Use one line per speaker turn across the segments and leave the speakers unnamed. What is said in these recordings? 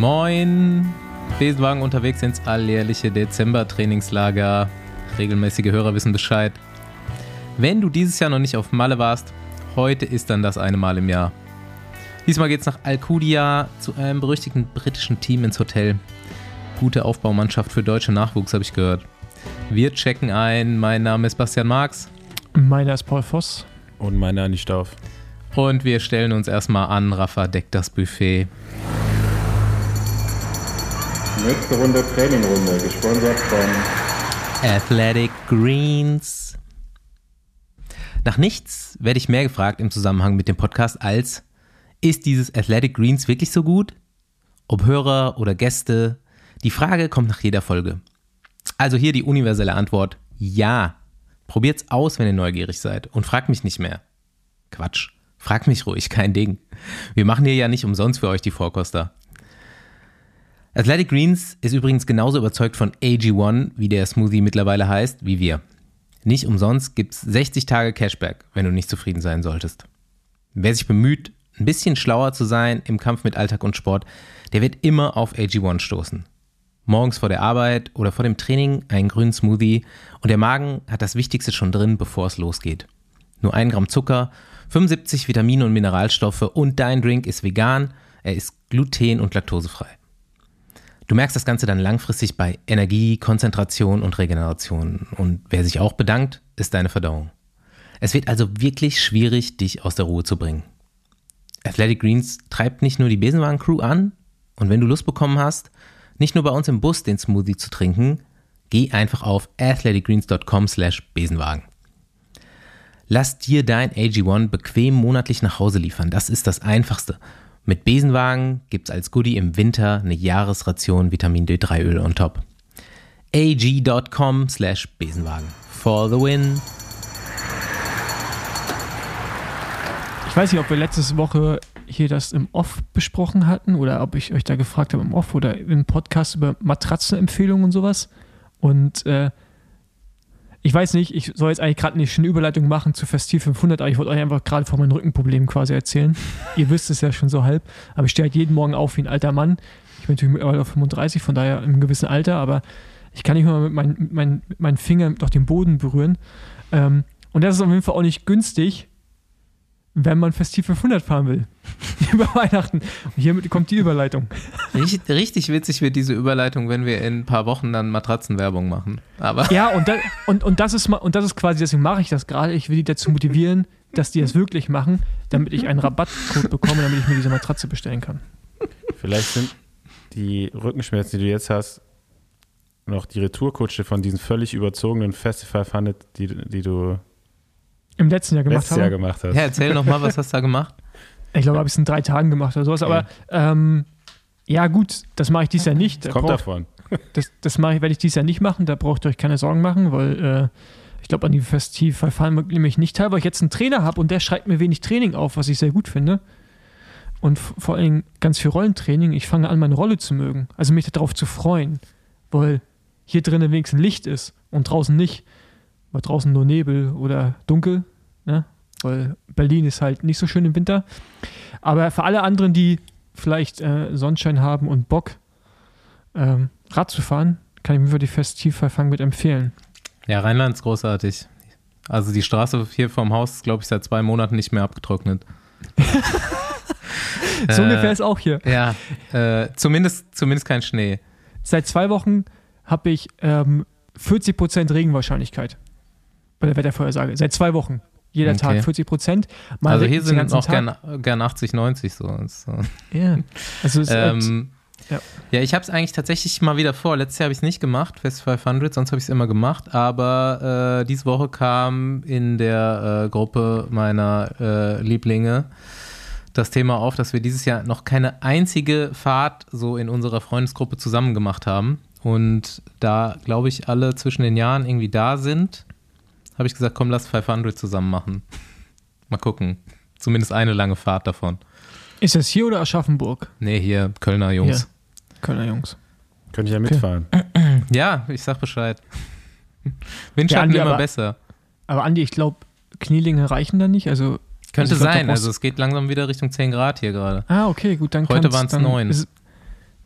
Moin! Besenwagen unterwegs ins alljährliche Dezember-Trainingslager. Regelmäßige Hörer wissen Bescheid. Wenn du dieses Jahr noch nicht auf Malle warst, heute ist dann das eine Mal im Jahr. Diesmal geht's nach Alcudia zu einem berüchtigten britischen Team ins Hotel. Gute Aufbaumannschaft für deutsche Nachwuchs, habe ich gehört. Wir checken ein. Mein Name ist Bastian Marx.
Meiner ist Paul Voss.
Und meiner nicht auf.
Und wir stellen uns erstmal an. Rafa deckt das Buffet.
Nächste Runde Trainingrunde, gesponsert von
Athletic Greens. Nach nichts werde ich mehr gefragt im Zusammenhang mit dem Podcast als, ist dieses Athletic Greens wirklich so gut? Ob Hörer oder Gäste? Die Frage kommt nach jeder Folge. Also hier die universelle Antwort, ja. Probiert's aus, wenn ihr neugierig seid und fragt mich nicht mehr. Quatsch, fragt mich ruhig, kein Ding. Wir machen hier ja nicht umsonst für euch die Vorkoster. Athletic Greens ist übrigens genauso überzeugt von AG1, wie der Smoothie mittlerweile heißt, wie wir. Nicht umsonst gibt's 60 Tage Cashback, wenn du nicht zufrieden sein solltest. Wer sich bemüht, ein bisschen schlauer zu sein im Kampf mit Alltag und Sport, der wird immer auf AG1 stoßen. Morgens vor der Arbeit oder vor dem Training einen grünen Smoothie und der Magen hat das Wichtigste schon drin, bevor es losgeht. Nur ein Gramm Zucker, 75 Vitamine und Mineralstoffe und dein Drink ist vegan, er ist gluten- und laktosefrei. Du merkst das Ganze dann langfristig bei Energie, Konzentration und Regeneration. Und wer sich auch bedankt, ist deine Verdauung. Es wird also wirklich schwierig, dich aus der Ruhe zu bringen. Athletic Greens treibt nicht nur die Besenwagen-Crew an und wenn du Lust bekommen hast, nicht nur bei uns im Bus den Smoothie zu trinken, geh einfach auf athleticgreens.com slash Besenwagen. Lass dir dein AG1 bequem monatlich nach Hause liefern. Das ist das Einfachste. Mit Besenwagen gibt's als Goodie im Winter eine Jahresration Vitamin D3 Öl on top. ag.com slash Besenwagen. For the win.
Ich weiß nicht, ob wir letzte Woche hier das im Off besprochen hatten oder ob ich euch da gefragt habe im Off oder im Podcast über Matratzenempfehlungen und sowas. Und äh, ich weiß nicht, ich soll jetzt eigentlich gerade eine schöne Überleitung machen zu Festiv 500, aber ich wollte euch einfach gerade von meinen Rückenproblemen quasi erzählen. Ihr wisst es ja schon so halb, aber ich stehe halt jeden Morgen auf wie ein alter Mann. Ich bin natürlich mittlerweile auf 35, von daher im gewissen Alter, aber ich kann nicht mal mit, mein, mit, mein, mit meinen Fingern doch den Boden berühren. Ähm, und das ist auf jeden Fall auch nicht günstig, wenn man Festiv 500 fahren will. Über Weihnachten. Und hiermit kommt die Überleitung.
Richtig, richtig witzig wird diese Überleitung, wenn wir in ein paar Wochen dann Matratzenwerbung machen. Aber
Ja, und, da, und, und, das ist, und das ist quasi, deswegen mache ich das gerade. Ich will die dazu motivieren, dass die das wirklich machen, damit ich einen Rabattcode bekomme, damit ich mir diese Matratze bestellen kann.
Vielleicht sind die Rückenschmerzen, die du jetzt hast, noch die Retourkutsche von diesen völlig überzogenen Festival Funnet, die, die du
Im letzten Jahr gemacht
letztes Jahr
habe.
gemacht hast.
ja, erzähl noch mal, was hast du da gemacht?
Ich glaube, habe ich es in drei Tagen gemacht oder sowas. Aber ähm, ja, gut, das mache ich dieses Jahr nicht. Da
Kommt
brauch-
davon.
das, das mache ich, werde ich dieses Jahr nicht machen. Da braucht ihr euch keine Sorgen machen, weil äh, ich glaube, an die Festival fahren wir nämlich nicht teil, weil ich jetzt einen Trainer habe und der schreibt mir wenig Training auf, was ich sehr gut finde. Und vor allem ganz viel Rollentraining. Ich fange an, meine Rolle zu mögen. Also mich darauf zu freuen, weil hier drinnen wenigstens Licht ist und draußen nicht. Weil draußen nur Nebel oder dunkel. Ne? Weil Berlin ist halt nicht so schön im Winter. Aber für alle anderen, die vielleicht äh, Sonnenschein haben und Bock, ähm, Rad zu fahren, kann ich mir für die Festivverfang mit empfehlen.
Ja, Rheinland ist großartig. Also die Straße hier vorm Haus ist, glaube ich, seit zwei Monaten nicht mehr abgetrocknet.
So
Äh,
ungefähr ist auch hier.
Ja, äh, zumindest, zumindest kein Schnee.
Seit zwei Wochen habe ich ähm, 40% Regenwahrscheinlichkeit bei der Wettervorhersage. Seit zwei Wochen. Jeder
Okay.
Tag 40%. Mal
also hier sind auch gern, gern 80, 90 so.
Ja. Also es halt,
Ähm,
ja.
ja. ich habe es eigentlich tatsächlich mal wieder vor. Letztes Jahr habe ich es nicht gemacht, Fest 500, sonst habe ich es immer gemacht. Aber äh, diese Woche kam in der äh, Gruppe meiner äh, Lieblinge das Thema auf, dass wir dieses Jahr noch keine einzige Fahrt so in unserer Freundesgruppe zusammen gemacht haben. Und da, glaube ich, alle zwischen den Jahren irgendwie da sind, habe ich gesagt, komm, lass 500 zusammen machen. Mal gucken. Zumindest eine lange Fahrt davon.
ist das hier oder Aschaffenburg?
Nee, hier, Kölner Jungs.
Kölner Jungs.
Könnte ich ja mitfahren.
Ja, ich sag Bescheid. Windschatten
Andi,
immer
aber-
besser.
Aber Andi, ich glaube, Knielinge reichen da nicht. Also
Könnte
Also
sein, also es geht langsam wieder Richtung 10 Grad hier gerade.
Ah, okay, gut, dann
Heute
dann
neun.
ist-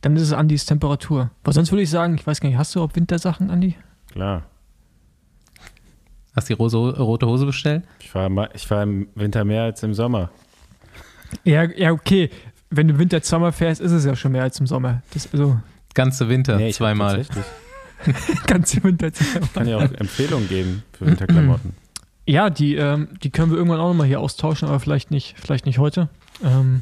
dann ist es Andis Temperatur. Aber sonst würde ich sagen, ich weiß gar nicht, hast du überhaupt Wintersachen, Andi?
Klar.
Hast du die rose, rote Hose bestellt?
Ich fahre ich fahr im Winter mehr als im Sommer.
Ja, ja, okay. Wenn du Winter Sommer fährst, ist es ja schon mehr als im Sommer. Das, also,
Ganze Winter,
Nee,
zweimal.
ganze Winter
Ich kann ja auch Empfehlungen geben für Winterklamotten.
Ja, die, ähm, die können wir irgendwann auch nochmal hier austauschen, aber vielleicht nicht, vielleicht nicht heute. Ähm,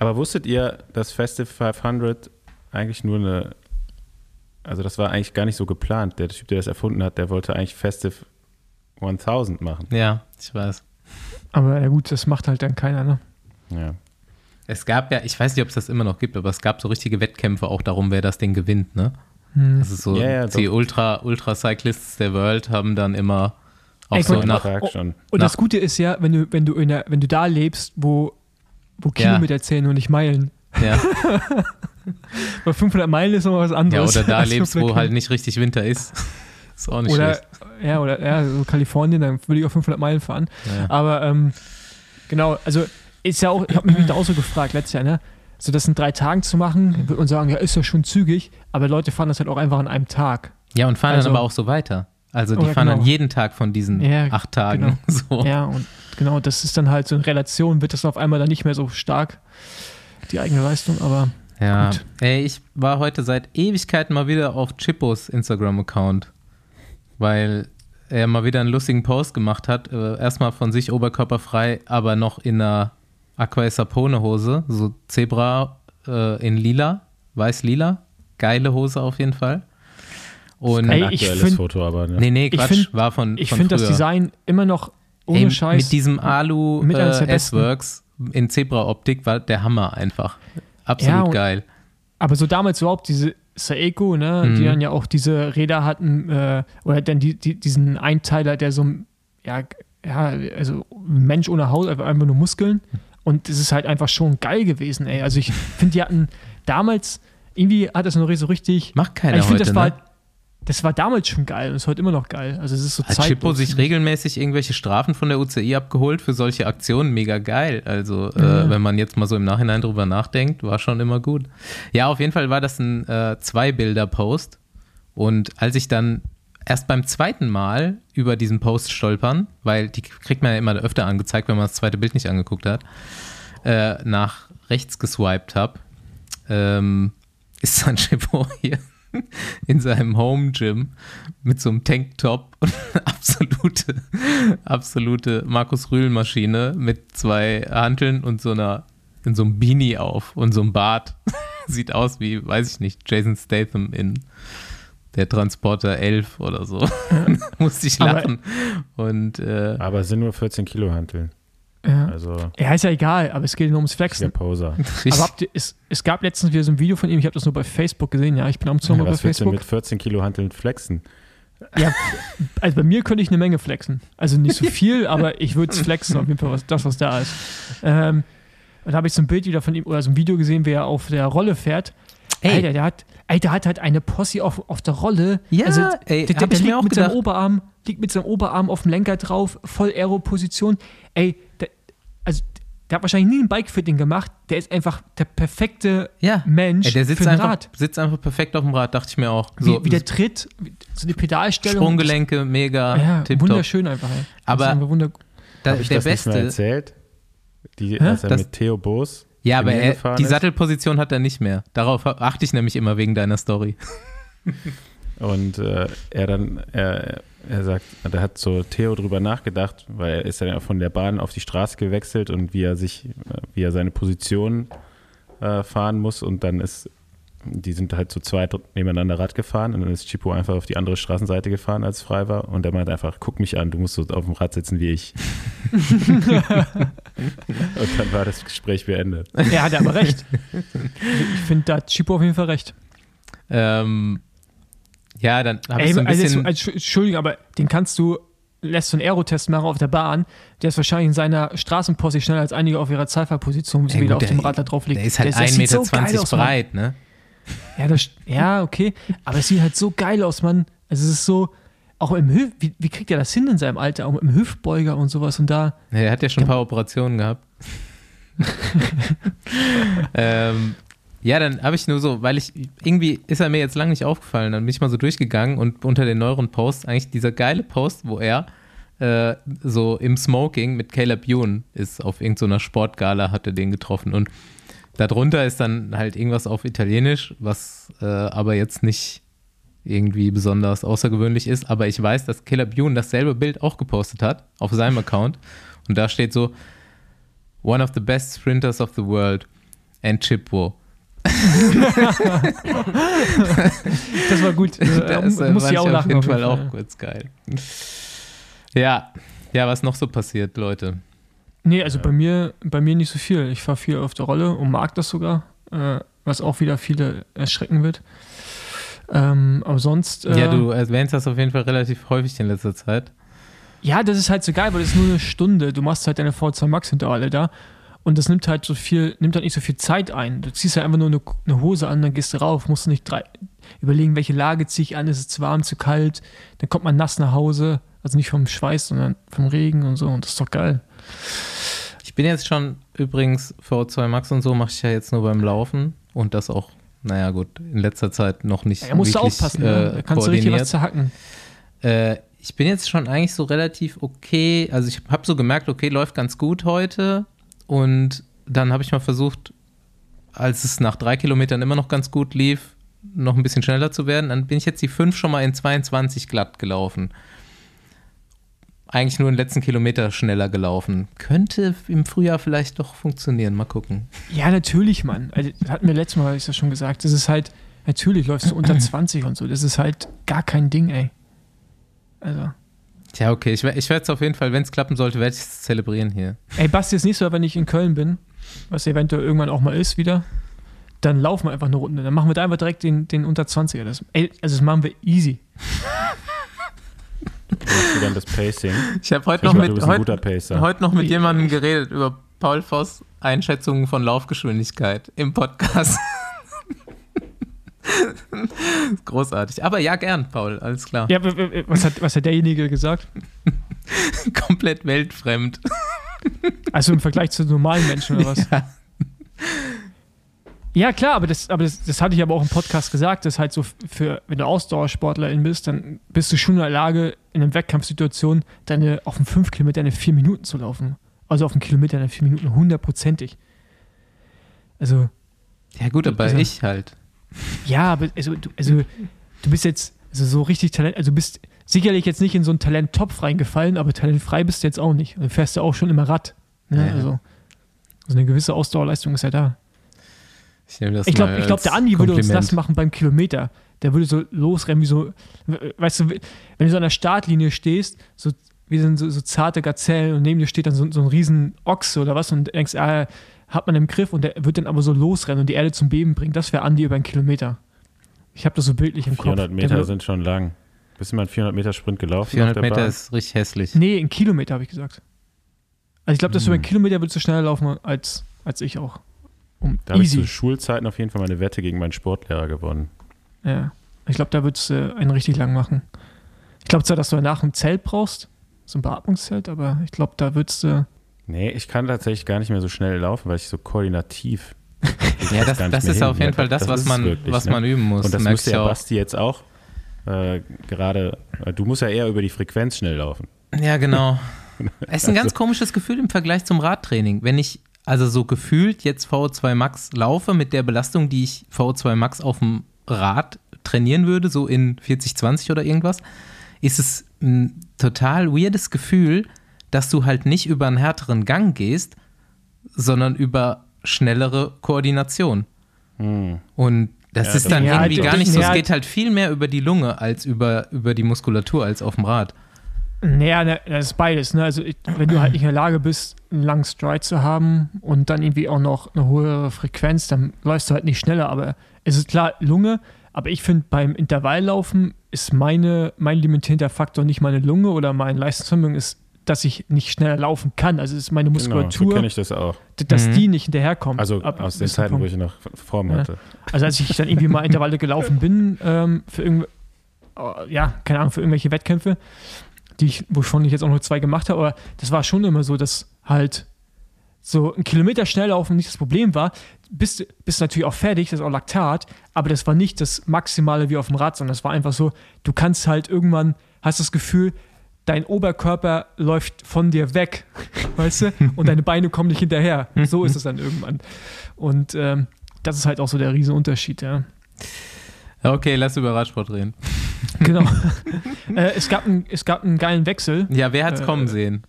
Aber wusstet ihr, dass Festive 500 eigentlich nur eine, also das war eigentlich gar nicht so geplant. Der Typ, der das erfunden hat, der wollte eigentlich Festive 1000 machen.
Ja, ich weiß.
aber ja gut, das macht halt dann keiner, ne?
Ja.
Es gab ja, ich weiß nicht, ob es das immer noch gibt, aber es gab so richtige Wettkämpfe auch darum, wer das Ding gewinnt, ne?
Hm.
Das ist so,
Ja, ja,
die
doch.
Ultra, Ultra Cyclists der World haben dann immer auch
Ey,
so nach,
Frag schon.
Und
Nach-
das Gute ist ja, wenn du, wenn du in der, wenn du da lebst, wo, wo
Ja.
Kilometer zählen und nicht Meilen.
ja,
Weil 500 Meilen ist noch was
ja,
anderes.
oder da
als
lebst,
500
wo halt nicht richtig Winter ist. Ist auch nicht
Oder,
schlecht.
ja, oder, ja, so Kalifornien, dann würde ich auf 500 Meilen fahren.
Ja.
Aber, ähm, genau, also, ist ja auch, ich habe mich da auch so gefragt letztes Jahr, ne? So, das in drei Tagen zu machen, würde man sagen, ja, ist ja schon zügig, aber Leute fahren das halt auch einfach an einem Tag.
ja, und fahren
Also-
dann aber auch so weiter. Also die fahren dann
genau.
jeden Tag von diesen
Ja,
acht Tagen. So.
Ja, und genau, das ist dann halt so in Relation, wird das auf einmal dann nicht mehr so stark, die eigene Leistung, aber
Ja,
Gut.
ey, ich war heute seit Ewigkeiten mal wieder auf Chippos Instagram-Account, weil er mal wieder einen lustigen Post gemacht hat. Äh, erstmal von sich oberkörperfrei, aber noch in einer Aqua Sapone Hose, so Zebra äh, in lila, weiß-lila. Geile Hose auf jeden Fall. Und
Ey,
Ein
ich
aktuelles
find-
Foto, aber ne?
nee, nee,
ich
Quatsch,
find-
war von,
ich finde das. Design immer noch ohne
Ey,
Scheiß.
Mit diesem Alu
mit
äh. S-Works in Zebra-Optik war der Hammer einfach. Absolut
Ja,
geil.
Aber so damals überhaupt diese Saeco, ne,
Mhm.
die dann ja auch diese Räder hatten, äh, oder dann die, die, diesen Einteiler, der so, ja, ja, also ein Mensch ohne Haut, einfach nur Muskeln. Und es ist halt einfach schon geil gewesen, ey. Also ich finde, die hatten damals, irgendwie hat das noch so richtig.
Macht keiner
ich finde,
heute,
das war,
ne?
Das war damals schon geil und ist heute immer noch geil. Also es ist so
Hat Chippo sich regelmäßig irgendwelche Strafen von der UCI abgeholt für solche Aktionen? Mega geil. Also,
Ja.
äh, wenn man jetzt mal so im Nachhinein drüber nachdenkt, war schon immer gut. Ja, auf jeden Fall war das ein äh, Zwei-Bilder-Post. Und als ich dann erst beim zweiten Mal über diesen Post stolpern, weil die kriegt man ja immer öfter angezeigt, wenn man das zweite Bild nicht angeguckt hat, äh, nach rechts geswiped habe, ähm, ist dann Chippo hier in seinem Home Gym mit so einem Tanktop und absolute, absolute Markus Rühl Maschine mit zwei Hanteln und so einer in so einem Beanie auf und so einem Bart. Sieht aus wie, weiß ich nicht, Jason Statham in der Transporter 11 oder so. Musste ich
Aber-
lachen. Und äh,
Aber es sind nur 14 Kilo Hanteln.
Ja.
Also
ja, ist ja egal, aber es geht nur ums
der
Flexen.
Poser.
Aber habt ihr, es, es gab letztens wieder so ein Video von ihm, ich habe das nur bei Facebook gesehen, ja, ich bin am Sommer bei
Was
Facebook.
mit 14 Kilo Hanteln flexen?
Ja, also bei mir könnte ich eine Menge flexen. Also nicht so viel, aber ich würde es flexen, auf jeden Fall, was, das, was da ist. Ähm, und da habe ich so ein Bild wieder von ihm oder so ein Video gesehen, wie er auf der Rolle fährt.
Ey.
Alter, der hat, ey, der hat halt eine Posse auf, auf der Rolle.
Ja,
also,
ey,
der, der, der
ich mir
liegt
auch
mit
gedacht.
seinem Oberarm, liegt mit seinem Oberarm auf dem Lenker drauf, voll Aero-Position. Ey, der, also der hat wahrscheinlich nie ein Bike-Fitting gemacht. Der ist einfach der perfekte
ja,
Mensch
ey, der sitzt
für ein
einfach,
Rad.
sitzt einfach perfekt auf dem Rad, dachte ich mir auch.
Wie,
So,
wie der tritt, wie- so die Pedalstellung.
Sprunggelenke, mega,
Ja,
tipptopp.
wunderschön einfach. Ey.
Aber-
wunder
Da, der
das nicht mal
Beste.
erzählt? Die, als er
Das-
mit Theo Boos
Ja, aber er, die
ist.
Sattelposition hat er nicht mehr. Darauf achte ich nämlich immer wegen deiner Story.
Und äh, er dann, er, er sagt, da hat so Theo drüber nachgedacht, weil er ist dann ja von der Bahn auf die Straße gewechselt und wie er sich, äh, wie er seine Position äh, fahren muss und dann ist, die sind halt zu zweit nebeneinander Rad gefahren und dann ist Chipo einfach auf die andere Straßenseite gefahren, als es frei war und er meinte einfach, guck mich an, du musst so auf dem Rad sitzen wie ich. und dann war das Gespräch beendet.
Er hat aber recht. Ich finde, da hat Chipo auf jeden Fall recht.
Ähm, ja, dann habe ich so ein
also,
bisschen.
also, Entschuldigung, aber den kannst du, lässt so einen Aerotest machen auf der Bahn. Der ist wahrscheinlich in seiner Straßenposse schneller als einige auf ihrer Zeitfahrposition, er wieder auf dem Rad da drauf liegt.
der ist halt
Der- der
1,20
sieht so
Meter
geil aus,
breit, ne?
Ja, das, ja, okay. Aber es sieht halt so geil aus, Mann. Also es ist so, auch im Hüft, wie, wie kriegt er das hin in seinem Alter? Auch im Hüftbeuger und sowas und da.
Er hat ja schon ein paar Operationen gehabt. ähm, Ja, dann habe ich nur so, weil ich, irgendwie ist er mir jetzt lange nicht aufgefallen, dann bin ich mal so durchgegangen und unter den neueren Posts, eigentlich dieser geile Post, wo er äh, so im Smoking mit Caleb Ewan ist, auf irgendeiner Sportgala hat er den getroffen. Und darunter ist dann halt irgendwas auf Italienisch, was äh, aber jetzt nicht irgendwie besonders außergewöhnlich ist, aber ich weiß, dass Caleb Ewan dasselbe Bild auch gepostet hat auf seinem Account. Und da steht so, one of the best sprinters of the world. And Chipwo.
Das war gut.
Das
Äh, muss ich auch lachen. auf jeden
Fall auch
Fall.
kurz geil. Ja, ja, was noch so passiert, Leute.
Nee, also bei mir, bei mir nicht so viel. Ich fahre viel auf der Rolle und mag das sogar, äh, was auch wieder viele erschrecken wird. Ähm, aber sonst. Äh,
Ja, du erwähnst das auf jeden Fall relativ häufig in letzter Zeit.
Ja, das ist halt so geil, weil das ist nur eine Stunde. Du machst halt deine V2 Max Intervalle da und das nimmt halt so viel, nimmt halt nicht so viel Zeit ein. Du ziehst halt einfach nur eine, eine Hose an, dann gehst du rauf, musst du nicht drei, überlegen, welche Lage ziehe ich an, ist es zu warm, zu kalt, dann kommt man nass nach Hause, also nicht vom Schweiß, sondern vom Regen und so und das ist doch geil.
Ich bin jetzt schon übrigens VO2 Max und so mache ich ja jetzt nur beim Laufen und das auch, naja gut, in letzter Zeit noch nicht
Ja, musst du
wirklich,
aufpassen,
äh,
ne? da kannst du richtig was zerhacken.
Äh, ich bin jetzt schon eigentlich so relativ okay. Also ich habe so gemerkt, okay, läuft ganz gut heute. Und dann habe ich mal versucht, als es nach drei Kilometern immer noch ganz gut lief, noch ein bisschen schneller zu werden. Dann bin ich jetzt die fünf schon mal in 22 glatt gelaufen. Eigentlich nur den letzten Kilometer schneller gelaufen. Könnte im Frühjahr vielleicht doch funktionieren. Mal gucken.
Ja, natürlich, Mann. Also, hatten wir letztes Mal, habe ich das schon gesagt. Das ist halt, natürlich läufst du unter 20 und so. Das ist halt gar kein Ding, ey. Also.
Tja, okay. Ich, ich werde es auf jeden Fall, wenn es klappen sollte, werde ich es zelebrieren hier.
Ey, Basti, ist nicht so, wenn ich in Köln bin, was eventuell irgendwann auch mal ist wieder, dann laufen wir einfach eine Runde. Dann machen wir da einfach direkt den, den unter 20er. Das, ey, also das machen wir easy.
Du dann das Pacing?
Ich habe heute heute,
guter Pacer.
heute noch mit jemandem geredet über Paul Voss Einschätzungen von Laufgeschwindigkeit im Podcast. Großartig. Aber ja, gern, Paul, alles klar.
Ja, was hat, was hat derjenige gesagt?
Komplett weltfremd.
Also im Vergleich zu normalen Menschen oder was?
Ja.
Ja, klar, aber das, aber das, das hatte ich aber auch im Podcast gesagt, dass halt so für, wenn du Ausdauersportlerin bist, dann bist du schon in der Lage, in einer Wettkampfsituation deine, auf dem 5 Kilometer eine 4 Minuten zu laufen. Also auf dem Kilometer eine 4 Minuten, hundertprozentig. Also,
Ja, gut, aber
Also-
ich halt.
Ja, aber also, du, also, du bist jetzt also so richtig Talent, also du bist sicherlich jetzt nicht in so einen Talenttopf reingefallen, aber talentfrei bist du jetzt auch nicht. Du fährst ja auch schon immer Rad. Ne?
Ja.
Also, also eine gewisse Ausdauerleistung ist ja da.
Ich,
Ich glaube, glaub, der Andi würde uns
Kompliment.
das machen beim Kilometer. Der würde so losrennen, wie so, weißt du, wenn du so an der Startlinie stehst, so wie sind so, so zarte Gazellen und neben dir steht dann so, so ein riesen Ochse oder was und denkst, ah, hat man im Griff und der wird dann aber so losrennen und die Erde zum Beben bringen. Das wäre Andi über einen Kilometer. Ich habe das so bildlich im
400
Kopf.
Meter
Der wär-
sind schon lang. Bist du mal einen 400 Meter Sprint gelaufen?
400
auf der
Meter
Bahn?
ist richtig hässlich.
Nee, in Kilometer habe ich gesagt. Also ich glaube, dass du über einen
Hm.
Kilometer würdest du schneller laufen als, als ich auch. Um,
Da habe ich zu Schulzeiten auf jeden Fall meine Wette gegen meinen Sportlehrer gewonnen.
Ja. Ich glaube, da würdest du einen richtig lang machen. Ich glaube zwar, dass du danach ein Zelt brauchst, so ein Beatmungszelt, aber ich glaube, da würdest du.
Nee, ich kann tatsächlich gar nicht mehr so schnell laufen, weil ich so koordinativ.
Ja, das, das
mehr
ist auf jeden Fall das,
das
was, man,
wirklich,
was
ne?
man üben muss.
Und das müsste
du
ja
auch.
Basti jetzt auch. Äh, gerade, äh, du musst ja eher über die Frequenz schnell laufen.
Ja, genau. Es ist ein ganz
Also-
komisches Gefühl im Vergleich zum Radtraining. Wenn ich also so gefühlt jetzt VO2 Max laufe mit der Belastung, die ich VO2 Max auf dem Rad trainieren würde, so in 40, 20 oder irgendwas, ist es ein total weirdes Gefühl, dass du halt nicht über einen härteren Gang gehst, sondern über schnellere Koordination.
Hm.
Und das
Ja,
ist dann irgendwie
d-
gar nicht so. Es geht halt viel mehr über die Lunge als über, über die Muskulatur als auf dem Rad.
Naja, ne, das ist beides. Ne? Also, ich, wenn du halt nicht in der Lage bist, einen langen Stride zu haben und dann irgendwie auch noch eine hohe Frequenz, dann läufst du halt nicht schneller. Aber es ist klar, Lunge. Aber ich finde, beim Intervalllaufen ist meine, mein limitierender Faktor nicht meine Lunge oder mein Leistungsvermögen, ist, dass ich nicht schneller laufen kann. Also, es ist meine
Genau, so
Muskulatur,
kenne ich das auch.
dass
Mhm.
die nicht hinterherkommt.
Also
Ab
aus den Zeiten, wo
Punkt.
ich noch Form
Ja.
hatte.
Also als ich dann irgendwie mal Intervalle gelaufen bin, ähm, für irgendw äh, ja, keine Ahnung, für irgendwelche Wettkämpfe, die ich, wovon ich jetzt auch nur zwei gemacht habe, aber das war schon immer so, dass halt so ein Kilometer schnell laufen nicht das Problem war. Bist, bist natürlich auch fertig, das ist auch Laktat, aber das war nicht das Maximale wie auf dem Rad, sondern das war einfach so, du kannst halt irgendwann, hast das Gefühl, dein Oberkörper läuft von dir weg, weißt du, und deine Beine kommen nicht hinterher. So ist es dann irgendwann. Und ähm, das ist halt auch so der Riesenunterschied, ja.
Okay, lass über Radsport reden.
Genau. äh, es, gab ein, es gab einen geilen Wechsel.
Ja, wer hat's
Äh,
kommen sehen?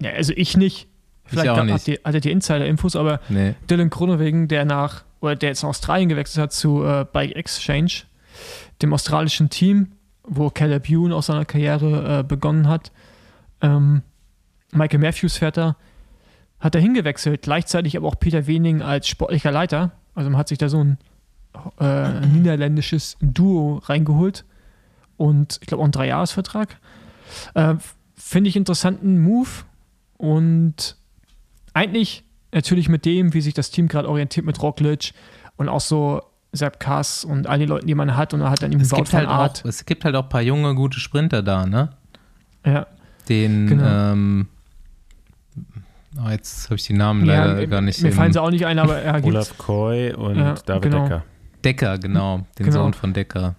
Ja, also ich nicht. Vielleicht
auch
gab-
nicht.
Ihr, hattet ihr Insider-Infos, aber
Nee.
Dylan Kronewegen, der nach, oder der jetzt nach Australien gewechselt hat zu äh, Bike Exchange, dem australischen Team, wo Caleb Ewan aus seiner Karriere äh, begonnen hat. Ähm, Michael Matthews fährt da, hat er hingewechselt, gleichzeitig aber auch Peter Wening als sportlicher Leiter. Also man hat sich da so ein äh, niederländisches Duo reingeholt und ich glaube auch einen Dreijahresvertrag. Äh, Finde ich interessanten Move und eigentlich natürlich mit dem, wie sich das Team gerade orientiert mit Roglic und auch so Sepp Kass und all den Leuten, die man hat und er hat dann eben
Es gibt, halt
Aert.
auch, es gibt halt auch ein paar junge, gute Sprinter da, ne?
Ja,
Den,
Genau.
ähm, oh, jetzt habe ich die Namen
ja,
leider gar nicht
Mir fallen sie auch nicht ein, aber er gibt
Olaf Koy und
Ja,
David
genau.
Decker.
Decker, genau, den
Genau.
Sohn von Decker.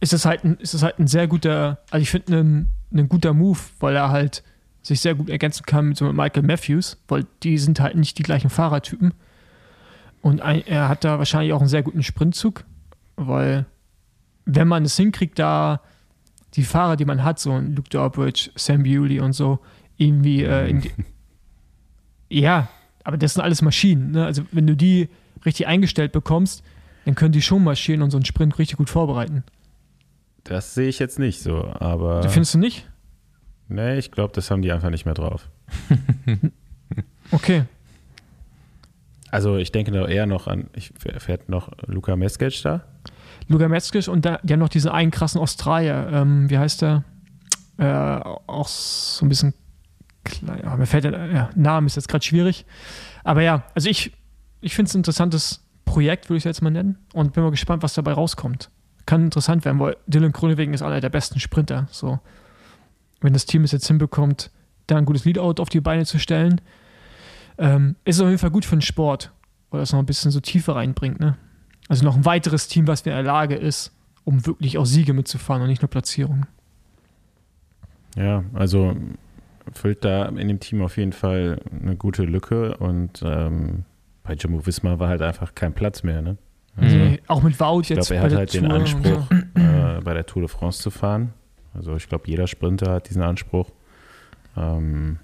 ist es halt ein, ist es halt ein sehr guter, also ich finde ein, ein guter Move, weil er halt sich sehr gut ergänzen kann mit so mit Michael Matthews, weil die sind halt nicht die gleichen Fahrertypen. Und ein, er hat da wahrscheinlich auch einen sehr guten Sprintzug, weil wenn man es hinkriegt, da die Fahrer, die man hat, so ein Luke Dorbridge, Sam Bewley und so, irgendwie äh, in die, ja, aber das sind alles Maschinen. Ne? Also wenn du die richtig eingestellt bekommst, dann können die schon marschieren und so einen Sprint richtig gut vorbereiten.
Das sehe ich jetzt nicht so, aber
Findest du nicht?
nee, ich glaube, das haben die einfach nicht mehr drauf.
Okay.
Also ich denke da eher noch an, ich fährt noch Luca Meskic da.
Luka Metzges und da, die haben noch diesen einen krassen Australier. Ähm, wie heißt der? Äh, auch so ein bisschen klein. Ja, mir fällt der ja, Name ist jetzt gerade schwierig. Aber ja, also ich, ich finde es ein interessantes Projekt, würde ich es jetzt mal nennen. Und bin mal gespannt, was dabei rauskommt. Kann interessant werden, weil Dylan Kronewegen ist einer der besten Sprinter. So, wenn das Team es jetzt hinbekommt, da ein gutes Leadout auf die Beine zu stellen, ähm, ist auf jeden Fall gut für den Sport, weil das noch ein bisschen so Tiefe reinbringt, ne? Also noch ein weiteres Team, was in der Lage ist, um wirklich auch Siege mitzufahren und nicht nur Platzierungen.
Ja, also füllt da in dem Team auf jeden Fall eine gute Lücke und ähm, bei Jumbo Visma war halt einfach kein Platz mehr. Ne? Also,
Nee, auch mit Wout
Ich
jetzt
glaube, er hat halt den
Tour und
Anspruch,
so.
äh, bei der Tour de France zu fahren. Also ich glaube, jeder Sprinter hat diesen Anspruch. Ähm,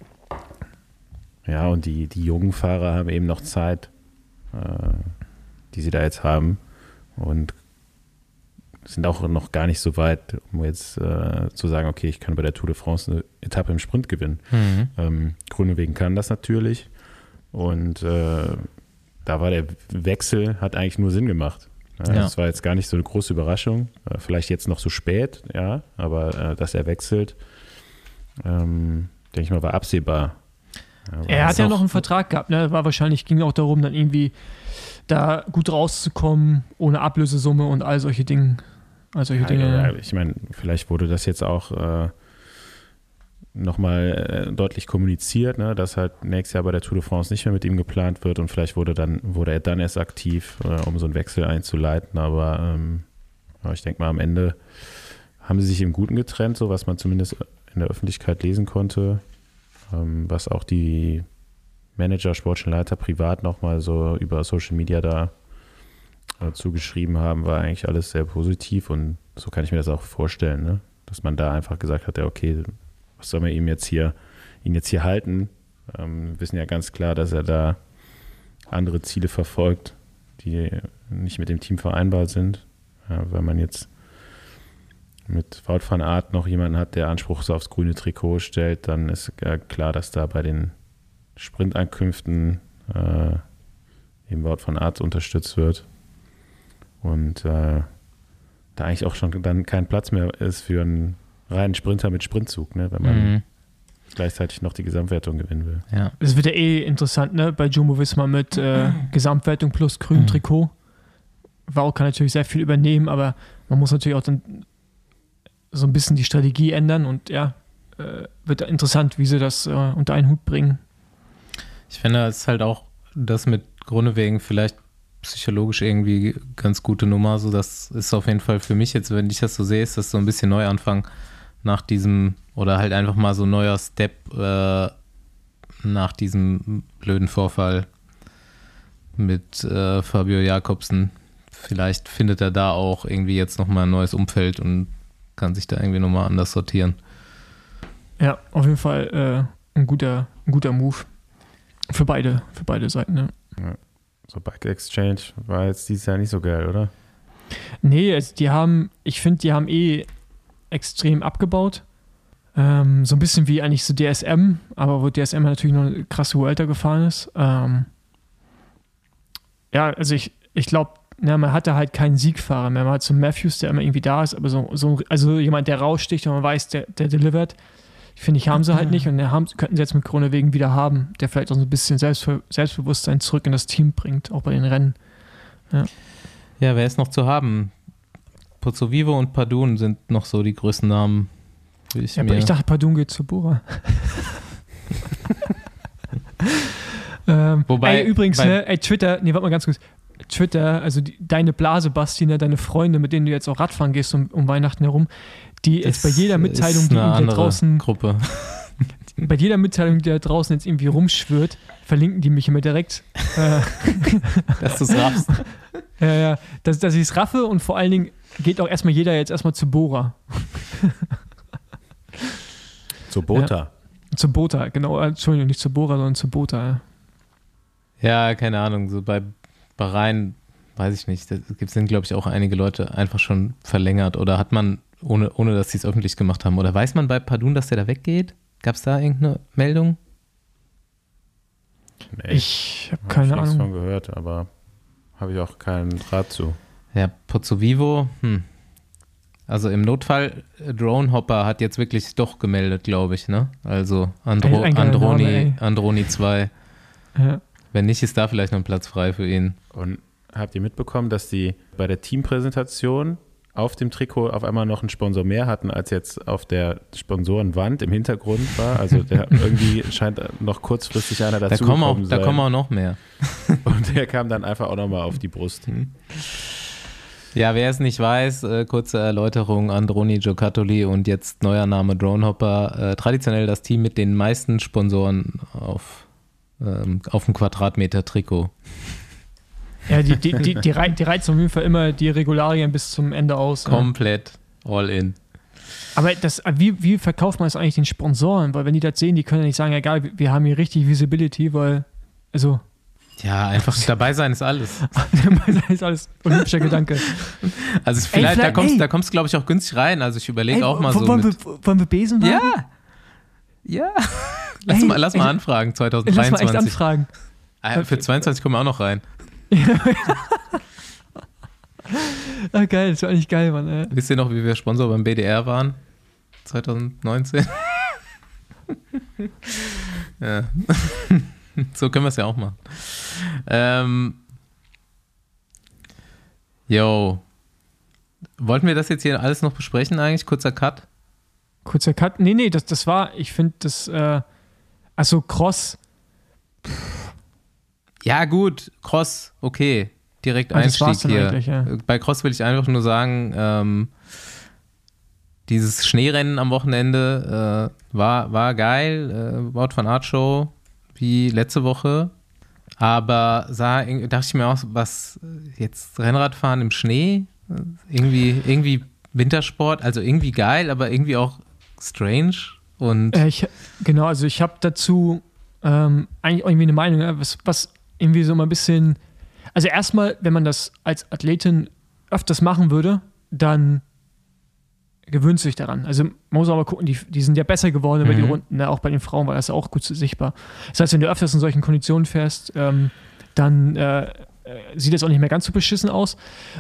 ja, und die, die jungen Fahrer haben eben noch Zeit, äh, die sie da jetzt haben. Und sind auch noch gar nicht so weit, um jetzt äh, zu sagen, okay, ich kann bei der Tour de France eine Etappe im Sprint gewinnen.
Mhm.
Ähm, Grünewegen kann das natürlich. Und äh, da war der Wechsel, hat eigentlich nur Sinn gemacht. Ja,
Ja.
Das war jetzt gar nicht so eine große Überraschung. Äh, vielleicht jetzt noch so spät, ja, aber äh, dass er wechselt, ähm, denke ich mal, war absehbar. Aber
Er hat ja noch einen Vertrag gehabt, ne? War wahrscheinlich, ging auch darum, dann irgendwie da gut rauszukommen, ohne Ablösesumme und all solche Dinge. All solche
Ja,
Dinge.
ja, ich meine, vielleicht wurde das jetzt auch äh, nochmal äh, deutlich kommuniziert, ne, dass halt nächstes Jahr bei der Tour de France nicht mehr mit ihm geplant wird und vielleicht wurde dann wurde er dann erst aktiv, äh, um so einen Wechsel einzuleiten. Aber ähm, ich denke mal, am Ende haben sie sich im Guten getrennt, so was man zumindest in der Öffentlichkeit lesen konnte, was auch die Manager, sportlichen Leiter privat nochmal so über Social Media da äh, zugeschrieben haben, war eigentlich alles sehr positiv und so kann ich mir das auch vorstellen, ne? dass man da einfach gesagt hat, ja okay, was soll man ihm jetzt hier, ihn jetzt hier halten? Ähm, wir wissen ja ganz klar, dass er da andere Ziele verfolgt, die nicht mit dem Team vereinbar sind. Wenn man jetzt mit Wout van Aert noch jemanden hat, der Anspruch so aufs grüne Trikot stellt, dann ist äh, klar, dass da bei den Sprintankünften äh, eben Wout van Aert unterstützt wird. Und äh, da eigentlich auch schon dann kein Platz mehr ist für einen reinen Sprinter mit Sprintzug, ne, wenn man
Mhm.
gleichzeitig noch die Gesamtwertung gewinnen will.
Ja.
Es wird ja eh interessant, ne? Bei Jumbo Visma mit äh, Gesamtwertung plus grünem
Mhm.
Trikot. Wout kann natürlich sehr viel übernehmen, aber man muss natürlich auch dann so ein bisschen die Strategie ändern und ja, äh, wird interessant, wie sie das äh, unter einen Hut bringen.
Ich finde, es ist halt auch das mit Grunewegen vielleicht psychologisch irgendwie ganz gute Nummer. So, das ist auf jeden Fall für mich jetzt, wenn ich das so sehe, ist das so ein bisschen Neuanfang nach diesem oder halt einfach mal so neuer Step äh, nach diesem blöden Vorfall mit äh, Fabio Jakobsen. Vielleicht findet er da auch irgendwie jetzt nochmal ein neues Umfeld und kann sich da irgendwie nochmal anders sortieren.
Ja, auf jeden Fall äh, ein, guter, ein guter Move. Für beide, für beide Seiten, ne?
Ja. So Bike Exchange war jetzt dieses Jahr nicht so geil, oder?
Nee, also die haben, ich finde, die haben eh extrem abgebaut. Ähm, so ein bisschen wie eigentlich so DSM, aber wo DSM natürlich noch eine krasse Vuelta gefahren ist. Ähm, ja, also ich, ich glaube, man hatte halt keinen Siegfahrer mehr. Man hat so Matthews, der immer irgendwie da ist, aber so, so also jemand, der raussticht und man weiß, der, der delivert. Finde ich, haben sie halt nicht und haben, könnten sie jetzt mit Krone wegen wieder haben, der vielleicht auch so ein bisschen Selbstver Selbstbewusstsein zurück in das Team bringt, auch bei den Rennen. Ja,
ja wer ist noch zu haben? Pozzo Vivo und Padun sind noch so die größten Namen.
Ich, ja, aber ich dachte, Padun geht zu Bora. ähm, Wobei, ey, übrigens, ne, ey, Twitter, nee, warte mal ganz kurz. Twitter, also die, deine Blase, Basti, ne, deine Freunde, mit denen du jetzt auch Radfahren gehst um, um Weihnachten herum, die das jetzt bei jeder Mitteilung, die da draußen.
Gruppe.
Bei jeder Mitteilung, die da draußen jetzt irgendwie rumschwirrt, verlinken die mich immer direkt. Äh,
dass du es raffst.
Ja, ja, dass, dass ich es raffe und vor allen Dingen geht auch erstmal jeder jetzt erstmal zu Bora.
zu Bota.
Ja, zu Bota, genau. Entschuldigung, nicht zu Bora, sondern zu Bota.
Ja, ja keine Ahnung. So bei Bahrain, weiß ich nicht, da sind, glaube ich, auch einige Leute einfach schon verlängert oder hat man, ohne, ohne dass sie es öffentlich gemacht haben, oder weiß man bei Padun, dass der da weggeht? Gab es da irgendeine Meldung?
Nee, ich habe keine hab Ahnung.
von gehört, aber habe ich auch keinen Draht zu.
Ja, Pozzo Vivo, hm. Also im Notfall, äh, Drone Hopper hat jetzt wirklich doch gemeldet, glaube ich, ne? Also Andro, Androni, Androni 2. Ja. Wenn nicht, ist da vielleicht noch ein Platz frei für ihn.
Und habt ihr mitbekommen, dass die bei der Teampräsentation auf dem Trikot auf einmal noch einen Sponsor mehr hatten, als jetzt auf der Sponsorenwand im Hintergrund war. Also der irgendwie scheint noch kurzfristig einer dazu
da kommen auch, Da kommen auch noch mehr.
Und der kam dann einfach auch nochmal auf die Brust. Mhm.
Ja, wer es nicht weiß, äh, kurze Erläuterung, Androni Giocattoli und jetzt neuer Name Dronehopper. Äh, traditionell das Team mit den meisten Sponsoren auf ähm, auf dem Quadratmeter Trikot.
Ja, die, die, die, die, rei die reizen auf jeden Fall immer die Regularien bis zum Ende aus.
Komplett ja. all in.
Aber das, wie, wie verkauft man es eigentlich den Sponsoren? Weil wenn die das sehen, die können ja nicht sagen, egal, wir haben hier richtig Visibility, weil, also.
Ja, einfach dabei sein ist alles.
dabei sein ist alles. Olympischer Gedanke.
Also vielleicht, ey, da kommst du, kommst, glaube ich, auch günstig rein. Also ich überlege auch mal so.
Wollen, mit, wir, wollen wir Besen
machen? Ja. Ja. Lass, ey, mal, lass ey, mal anfragen, 2023. Lass mal echt
anfragen.
Ah, für 22 kommen wir auch noch rein.
ah, geil, das war eigentlich geil, Mann. Ey.
Wisst ihr noch, wie wir Sponsor beim BDR waren? 2019? ja. so können wir es ja auch machen. Ähm. Yo. Wollten wir das jetzt hier alles noch besprechen eigentlich? Kurzer Cut?
Kurzer Cut? Nee, nee, das, das war, ich finde das, äh, also Cross.
Ja, gut, Cross, okay. Direkt ah, Einstieg hier. Ja. Bei Cross will ich einfach nur sagen, ähm, dieses Schneerennen am Wochenende äh, war, war geil. Äh, Wort von Art Show, wie letzte Woche. Aber sah, dachte ich mir auch, was jetzt Rennradfahren im Schnee? Irgendwie, irgendwie Wintersport, also irgendwie geil, aber irgendwie auch strange. Und
äh, ich, genau, also ich habe dazu ähm, eigentlich irgendwie eine Meinung, was, was irgendwie so mal ein bisschen. Also erstmal, wenn man das als Athletin öfters machen würde, dann gewöhnt sich daran. Also man muss auch mal gucken, die, die sind ja besser geworden über mhm. die Runden, ne? auch bei den Frauen war das ja auch gut sichtbar. Das heißt, wenn du öfters in solchen Konditionen fährst, ähm, dann äh, äh sieht das auch nicht mehr ganz so beschissen aus.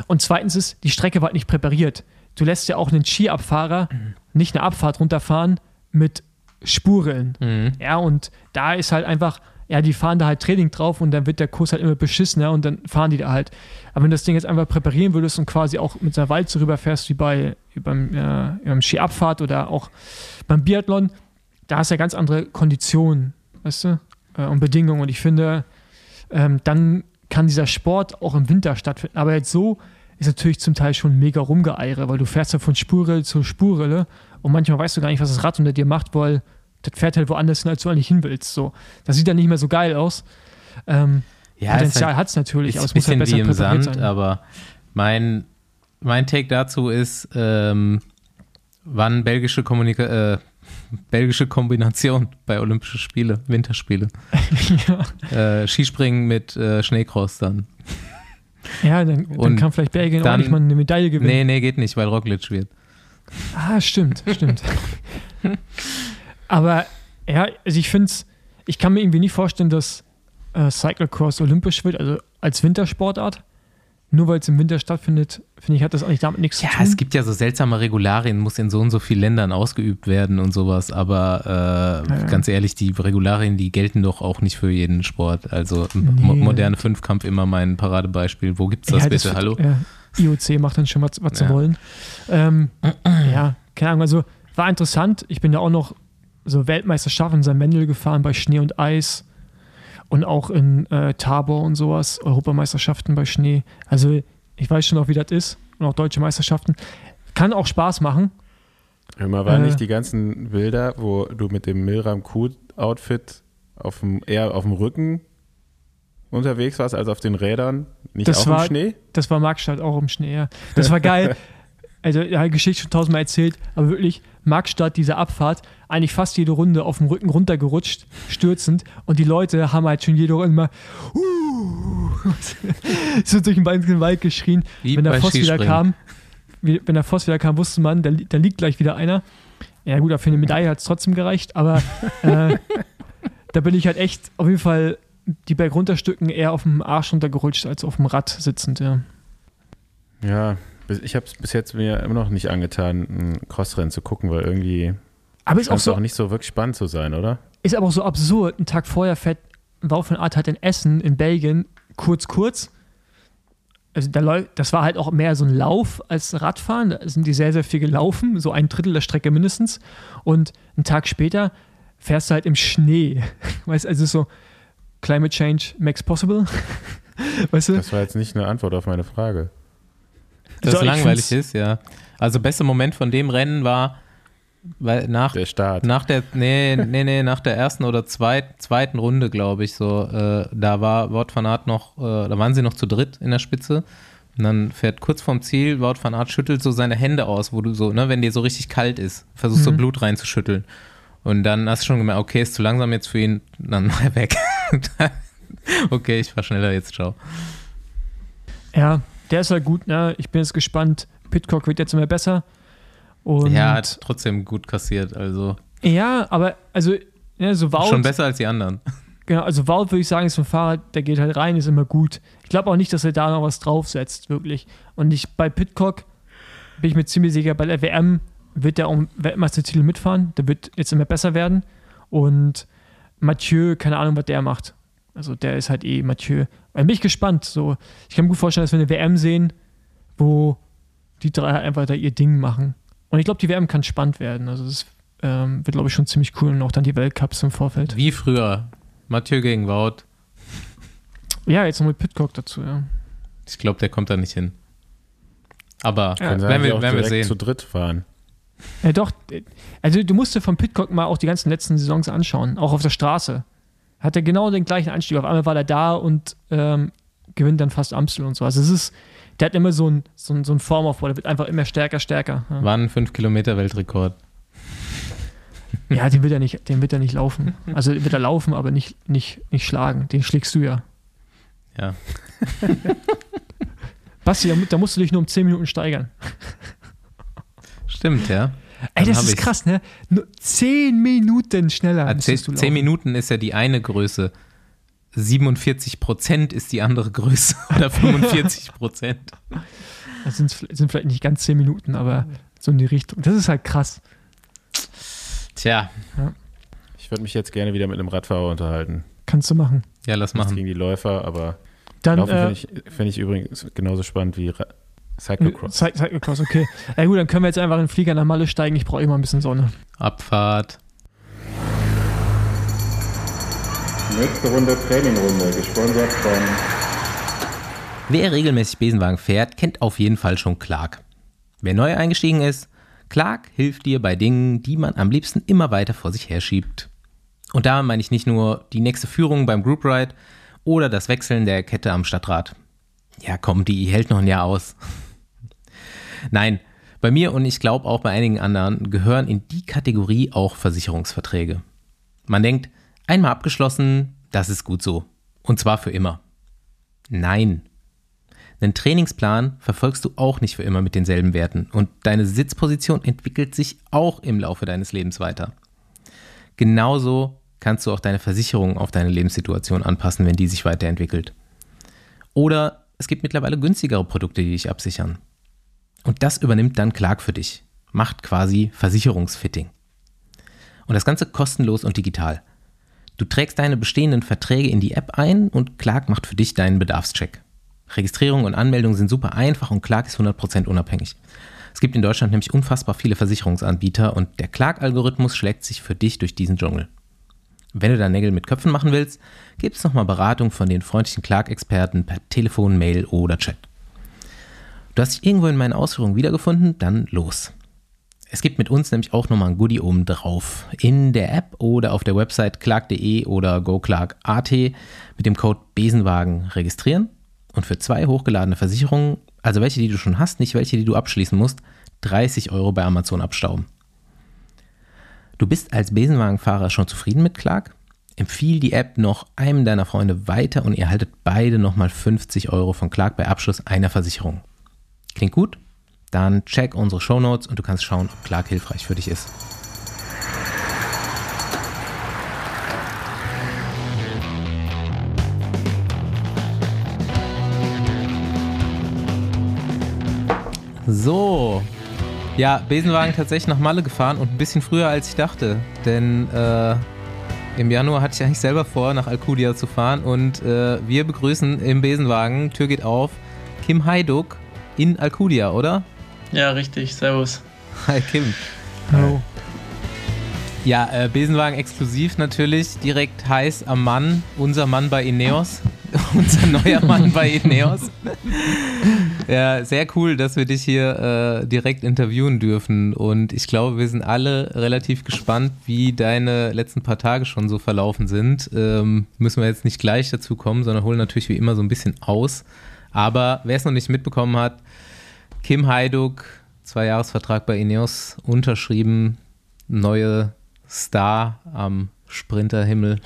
Und zweitens ist, die Strecke war halt nicht präpariert. Du lässt ja auch einen Skiabfahrer mhm. nicht eine Abfahrt runterfahren, mit Spuren. Mhm. Ja, und da ist halt einfach, ja, die fahren da halt Training drauf und dann wird der Kurs halt immer beschissen, ja, und dann fahren die da halt. Aber wenn du das Ding jetzt einfach präparieren würdest und quasi auch mit einer Wald so rüberfährst wie bei beim, äh, beim Skiabfahrt oder auch beim Biathlon, da hast du ja ganz andere Konditionen, weißt du? äh, und Bedingungen. Und ich finde, ähm, dann kann dieser Sport auch im Winter stattfinden. Aber jetzt so ist natürlich zum Teil schon mega rumgeeire, weil du fährst ja von Spurrille zu Spurrille und manchmal weißt du gar nicht, was das Rad unter dir macht, weil das fährt halt woanders hin, als du eigentlich hin willst. So. Das sieht dann nicht mehr so geil aus. Ähm,
Ja,
Potenzial
ist
hat es natürlich, aber es muss halt besser
wie im Sand,
sein.
aber mein, mein Take dazu ist, ähm, wann belgische, Kommunika äh, belgische Kombination bei Olympische Spiele, Winterspiele.
ja.
Äh, Skispringen mit äh, Schneecross dann.
ja, dann, dann kann vielleicht Belgien auch
dann-
nicht mal eine Medaille gewinnen.
Nee, nee, geht nicht, weil Roglic wird.
Ah, stimmt, stimmt. Aber ja, also ich finde es, ich kann mir irgendwie nicht vorstellen, dass äh, Cyclocross olympisch wird, also als Wintersportart. Nur weil es im Winter stattfindet, finde ich, hat das eigentlich damit nichts
Ja,
zu tun.
es gibt ja so seltsame Regularien, muss in so und so vielen Ländern ausgeübt werden und sowas, aber äh,
Ja, ja.
ganz ehrlich, die Regularien, die gelten doch auch nicht für jeden Sport. Also
Nee.
moderne Fünfkampf immer mein Paradebeispiel. Wo gibt's das
Ja,
bitte?
wird-
Hallo?
IOC macht dann schon was, was sie
Ja.
wollen. Ähm, ja, keine Ahnung, also war interessant. Ich bin da auch noch so Weltmeisterschaften in St. Wendel gefahren bei Schnee und Eis und auch in äh, Tabor und sowas, Europameisterschaften bei Schnee. Also ich weiß schon auch, wie das ist und auch deutsche Meisterschaften. Kann auch Spaß machen.
Hör mal, waren
Äh.
nicht die ganzen Bilder, wo du mit dem Milram Q-Outfit auf dem, eher auf dem Rücken unterwegs warst, als auf den Rädern? Nicht
Das
auch
war-
im Schnee?
Das war Markstadt auch im Schnee, ja. Das war geil. Also, ja, Geschichte schon tausendmal erzählt, aber wirklich, Markstadt, diese Abfahrt, eigentlich fast jede Runde auf dem Rücken runtergerutscht, stürzend. Und die Leute haben halt schon jede Runde mal uh, so durch den ganzen Wald geschrien.
Wie
wenn der Voss wieder kam, wie, wenn der Voss wieder kam, wusste man, da, da liegt gleich wieder einer. Ja, gut, für eine Medaille hat es trotzdem gereicht, aber äh, da bin ich halt echt auf jeden Fall die Bergrunterstücken eher auf dem Arsch runtergerutscht als auf dem Rad sitzend, ja.
Ja, ich habe es bis jetzt mir immer noch nicht angetan, ein Crossrennen zu gucken, weil irgendwie
Aber ist auch so
auch nicht so wirklich spannend zu sein, oder?
Ist aber auch so absurd. Einen Tag vorher fährt Wout von Art halt in Essen, in Belgien, kurz, kurz. Also da das war halt auch mehr so ein Lauf als Radfahren. Da sind die sehr, sehr viel gelaufen, so ein Drittel der Strecke mindestens. Und einen Tag später fährst du halt im Schnee. Weißt du, also so Climate Change makes possible. Weißt du?
Das war jetzt nicht eine Antwort auf meine Frage.
Das
So, ich
langweilig ist, ja. Also bester Moment von dem Rennen war, weil nach
Der Start.
Nach der, nee, nee, nee, nach der ersten oder zweit, zweiten Runde, glaube ich, so, äh, da war Wout van Aert noch, äh, da waren sie noch zu dritt in der Spitze. Und dann fährt kurz vorm Ziel, Wout van Aert schüttelt so seine Hände aus, wo du so, ne, wenn dir so richtig kalt ist, versuchst so
Mhm.
Blut reinzuschütteln. Und dann hast du schon gemerkt, okay, ist zu langsam jetzt für ihn, dann er weg. okay, ich fahr schneller jetzt, ciao.
Ja, der ist halt gut. Ne? Ich bin jetzt gespannt. Pitcock wird jetzt immer besser. Und
ja, hat trotzdem gut kassiert, also
ja, aber also ja, so Wout,
schon besser als die anderen.
Genau, also Wout würde ich sagen, ist ein Fahrrad, der geht halt rein, ist immer gut. Ich glaube auch nicht, dass er da noch was draufsetzt, wirklich. Und ich, bei Pitcock bin ich mir ziemlich sicher, bei der WM wird er um Weltmeistertitel mitfahren. Der wird jetzt immer besser werden. Und Mathieu, keine Ahnung, was der macht. Also der ist halt eh Mathieu. Da bin ich gespannt. So. Ich kann mir gut vorstellen, dass wir eine WM sehen, wo die drei halt einfach da ihr Ding machen. Und ich glaube, die WM kann spannend werden. Also das ähm, wird, glaube ich, schon ziemlich cool. Und auch dann die Weltcups im Vorfeld.
Wie früher. Mathieu gegen Wout.
Ja, jetzt noch mit Pitcock dazu, ja.
Ich glaube, der kommt da nicht hin. Aber
Ja,
eigentlich
wir,
auch
werden wir sehen.
zu dritt fahren.
Ja, doch. Also, du musst dir von Pitcock mal auch die ganzen letzten Saisons anschauen, auch auf der Straße. Hat er genau den gleichen Anstieg. Auf einmal war er da und ähm, gewinnt dann fast Amstel und so. Also, es ist, der hat immer so ein, so ein, so ein Formaufbau, der wird einfach immer stärker, stärker. Ja,
War ein 5-Kilometer-Weltrekord.
ja den, wird er nicht, den wird er nicht laufen. Also, wird er laufen, aber nicht, nicht, nicht schlagen. Den schlägst du ja.
Ja.
Basti, da musst du dich nur um 10 Minuten steigern.
Stimmt, ja.
Ey, das ist krass, ne? Nur 10 Minuten schneller.
Ah, Zehn, zehn. Minuten ist ja die eine Größe. 47 Prozent ist die andere Größe. Oder 45 Prozent.
Das sind, sind vielleicht nicht ganz 10 Minuten, aber so in die Richtung. Das ist halt krass.
Tja,
Ich würde mich jetzt gerne wieder mit einem Radfahrer unterhalten.
Kannst du machen.
ja, lass
Nichts
machen.
gegen die Läufer, aber
Dann
Laufen
äh,
finde ich, find ich übrigens genauso spannend wie Ra Cyclocross.
Cy- Cyclocross, okay. Ja gut, dann können wir jetzt einfach in den Flieger nach Malle steigen. Ich brauche immer ein bisschen Sonne.
Abfahrt.
Nächste Runde Trainingrunde, gesponsert von
Wer regelmäßig Besenwagen fährt, kennt auf jeden Fall schon Clark. Wer neu eingestiegen ist, Clark hilft dir bei Dingen, die man am liebsten immer weiter vor sich herschiebt. Und da meine ich nicht nur die nächste Führung beim Group Ride oder das Wechseln der Kette am Stadtrat. Ja, komm, die hält noch ein Jahr aus. Nein, bei mir und ich glaube auch bei einigen anderen gehören in die Kategorie auch Versicherungsverträge. Man denkt, einmal abgeschlossen, das ist gut so. Und zwar für immer. Nein. Einen Trainingsplan verfolgst du auch nicht für immer mit denselben Werten und deine Sitzposition entwickelt sich auch im Laufe deines Lebens weiter. Genauso kannst du auch deine Versicherung auf deine Lebenssituation anpassen, wenn die sich weiterentwickelt. Oder es gibt mittlerweile günstigere Produkte, die dich absichern. Und das übernimmt dann Clark für dich. Macht quasi Versicherungsfitting. Und das Ganze kostenlos und digital. Du trägst deine bestehenden Verträge in die App ein und Clark macht für dich deinen Bedarfscheck. Registrierung und Anmeldung sind super einfach und Clark ist 100% unabhängig. Es gibt in Deutschland nämlich unfassbar viele Versicherungsanbieter und der Clark-Algorithmus schlägt sich für dich durch diesen Dschungel. Wenn du da Nägel mit Köpfen machen willst, gibt es nochmal Beratung von den freundlichen Clark-Experten per Telefon, Mail oder Chat. Du hast dich irgendwo in meinen Ausführungen wiedergefunden, dann los. Es gibt mit uns nämlich auch nochmal ein Goodie oben drauf. In der App oder auf der Website clark.de oder goclark.at mit dem Code Besenwagen registrieren und für zwei hochgeladene Versicherungen, also welche, die du schon hast, nicht welche, die du abschließen musst, 30 Euro bei Amazon abstauben. Du bist als Besenwagenfahrer schon zufrieden mit Clark? Empfiehl die App noch einem deiner Freunde weiter und ihr haltet beide nochmal 50 Euro von Clark bei Abschluss einer Versicherung. Klingt gut? Dann check unsere Shownotes und du kannst schauen, ob Clark hilfreich für dich ist. So. Ja, Besenwagen tatsächlich nach Malle gefahren und ein bisschen früher als ich dachte. Denn äh, im Januar hatte ich eigentlich selber vor, nach Alcudia zu fahren. Und äh, wir begrüßen im Besenwagen, Tür geht auf, Kim Haiduk in Alcudia, oder?
Ja, richtig. Servus.
Hi Kim.
Hallo.
Ja, äh, Besenwagen exklusiv natürlich, direkt heiß am Mann, unser Mann bei Ineos, unser neuer Mann bei Ineos. ja, sehr cool, dass wir dich hier äh, direkt interviewen dürfen und ich glaube, wir sind alle relativ gespannt, wie deine letzten paar Tage schon so verlaufen sind. Ähm, müssen wir jetzt nicht gleich dazu kommen, sondern holen natürlich wie immer so ein bisschen aus. Aber wer es noch nicht mitbekommen hat, Kim Heiduk, zwei Jahresvertrag bei Ineos, unterschrieben, neue Star am Sprinterhimmel.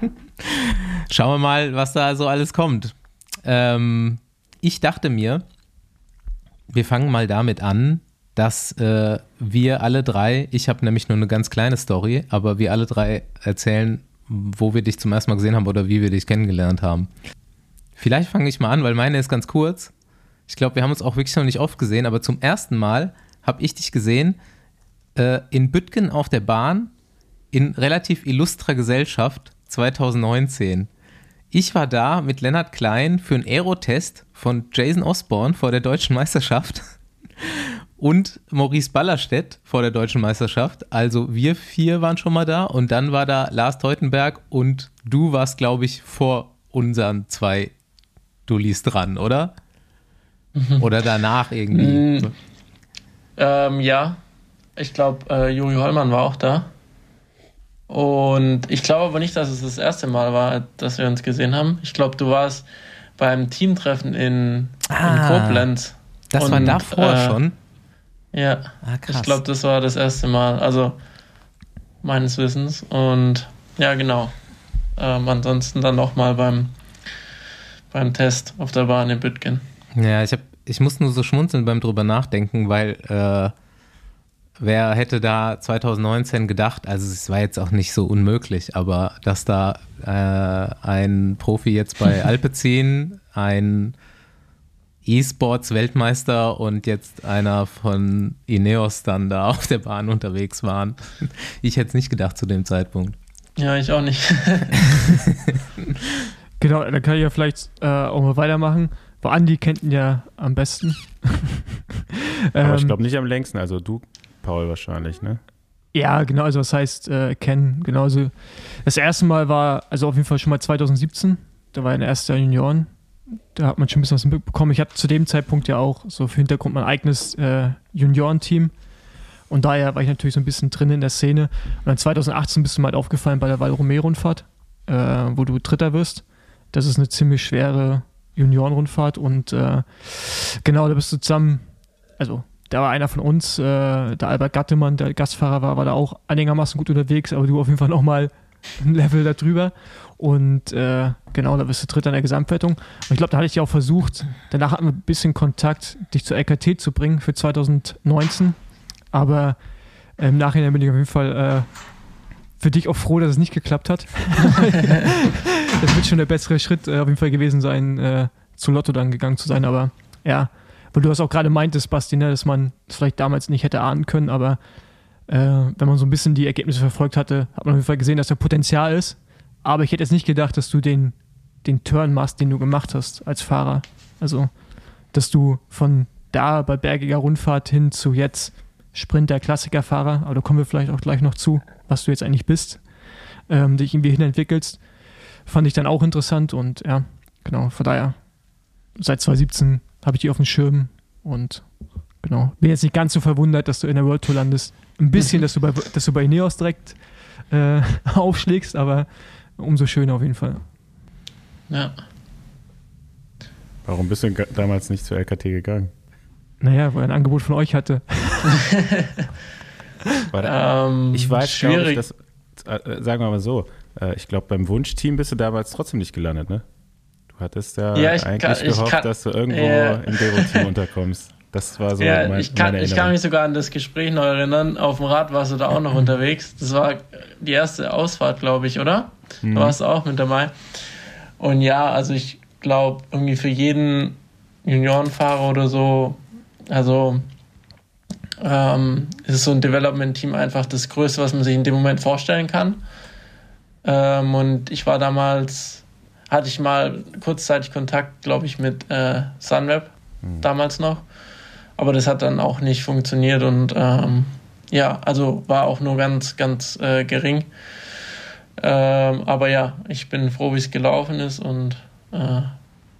Schauen wir mal, was da so alles kommt. Ähm, ich dachte mir, wir fangen mal damit an, dass äh, wir alle drei, ich habe nämlich nur eine ganz kleine Story, aber wir alle drei erzählen, wo wir dich zum ersten Mal gesehen haben oder wie wir dich kennengelernt haben. Vielleicht fange ich mal an, weil meine ist ganz kurz. Ich glaube, wir haben uns auch wirklich noch nicht oft gesehen, aber zum ersten Mal habe ich dich gesehen äh, in Büttgen auf der Bahn in relativ illustrer Gesellschaft 2019. Ich war da mit Lennart Klein für einen Aerotest von Jason Osborne vor der deutschen Meisterschaft und Maurice Ballerstedt vor der deutschen Meisterschaft. Also wir vier waren schon mal da und dann war da Lars Teutenberg und du warst, glaube ich, vor unseren zwei Dullis dran, oder? Oder danach irgendwie.
Mm, ähm, ja, ich glaube, äh, Juri Hollmann war auch da. Und ich glaube aber nicht, dass es das erste Mal war, dass wir uns gesehen haben. Ich glaube, du warst beim Teamtreffen in,
Ah,
in Koblenz.
Das war
Und,
davor
äh,
schon.
Ja,
Ah,
ich glaube, das war das erste Mal, also meines Wissens. Und ja, genau. Ähm, ansonsten dann nochmal beim, beim Test auf der Bahn in Büttgen.
Ja, ich, hab, ich muss nur so schmunzeln beim drüber nachdenken, weil äh, wer hätte da 2019 gedacht, also es war jetzt auch nicht so unmöglich, aber dass da äh, ein Profi jetzt bei Alpecin, ein E-Sports-Weltmeister und jetzt einer von Ineos dann da auf der Bahn unterwegs waren. Ich hätte es nicht gedacht zu dem Zeitpunkt.
Ja, ich auch nicht.
Genau, dann kann ich ja vielleicht äh, auch mal weitermachen. Weil Andi kennt ihn ja am besten.
Aber ich
Ähm,
glaube nicht am längsten. Also du, Paul, wahrscheinlich, ne?
Ja, genau, also was heißt äh, kennen, genauso. Das erste Mal war, also auf jeden Fall schon mal 2017, da war er in der ersten Junioren. Da hat man schon ein bisschen was mitbekommen. Ich hatte zu dem Zeitpunkt ja auch so für Hintergrund mein eigenes äh, Juniorenteam. Und daher war ich natürlich so ein bisschen drin in der Szene. Und dann 2018 bist du mal halt aufgefallen bei der Val Romeo-Rundfahrt, äh, wo du Dritter wirst. Das ist eine ziemlich schwere Juniorenrundfahrt und äh, genau, da bist du zusammen, also da war einer von uns, äh, der Albert Gattemann, der Gastfahrer war, war da auch einigermaßen gut unterwegs, aber du auf jeden Fall nochmal ein Level darüber. Und äh, genau, da bist du Dritter in der Gesamtwertung. Und ich glaube, da hatte ich ja auch versucht, danach hatten wir ein bisschen Kontakt, dich zur LKT zu bringen für 2019. Aber im Nachhinein bin ich auf jeden Fall äh, für dich auch froh, dass es nicht geklappt hat. das wird schon der bessere Schritt äh, auf jeden Fall gewesen sein, äh, zu Lotto dann gegangen zu sein. Aber ja, weil du das auch gerade meintest, Basti, ne, dass man das vielleicht damals nicht hätte ahnen können, aber äh, wenn man so ein bisschen die Ergebnisse verfolgt hatte, hat man auf jeden Fall gesehen, dass da Potenzial ist. Aber ich hätte jetzt nicht gedacht, dass du den, den Turn machst, den du gemacht hast als Fahrer. Also, dass du von da bei bergiger Rundfahrt hin zu jetzt Sprinter, Klassikerfahrer, aber da kommen wir vielleicht auch gleich noch zu, was du jetzt eigentlich bist, ähm, dich irgendwie hinentwickelst, fand ich dann auch interessant und ja, genau, von daher, seit 2017 habe ich die auf dem Schirm und genau, bin jetzt nicht ganz so verwundert, dass du in der World Tour landest. Ein bisschen, dass du bei, dass du bei Ineos direkt äh, aufschlägst, aber umso schöner auf jeden Fall.
Ja.
Warum bist du damals nicht zur LKT gegangen?
Naja, weil er ein Angebot von euch hatte.
da, ähm, ich weiß, schwierig. Ich, dass, äh, sagen wir mal so, äh, ich glaube, beim Wunschteam bist du damals trotzdem nicht gelandet, ne? Du hattest ja, ja eigentlich kann, gehofft, kann, dass du irgendwo äh, im Devo-Team unterkommst. Das war so
ja, mein, ich, kann, ich kann mich sogar an das Gespräch noch erinnern. Auf dem Rad warst du da auch noch unterwegs. Das war die erste Ausfahrt, glaube ich, oder? Mhm. Du warst auch mit dabei. Und ja, also ich glaube, irgendwie für jeden Juniorenfahrer oder so, also ähm, ist so ein Development-Team einfach das Größte, was man sich in dem Moment vorstellen kann. Ähm, und ich war damals, hatte ich mal kurzzeitig Kontakt, glaube ich, mit äh, Sunweb, mhm. damals noch. Aber das hat dann auch nicht funktioniert und ähm, ja, also war auch nur ganz, ganz äh, gering. Ähm, aber ja, ich bin froh, wie es gelaufen ist und äh,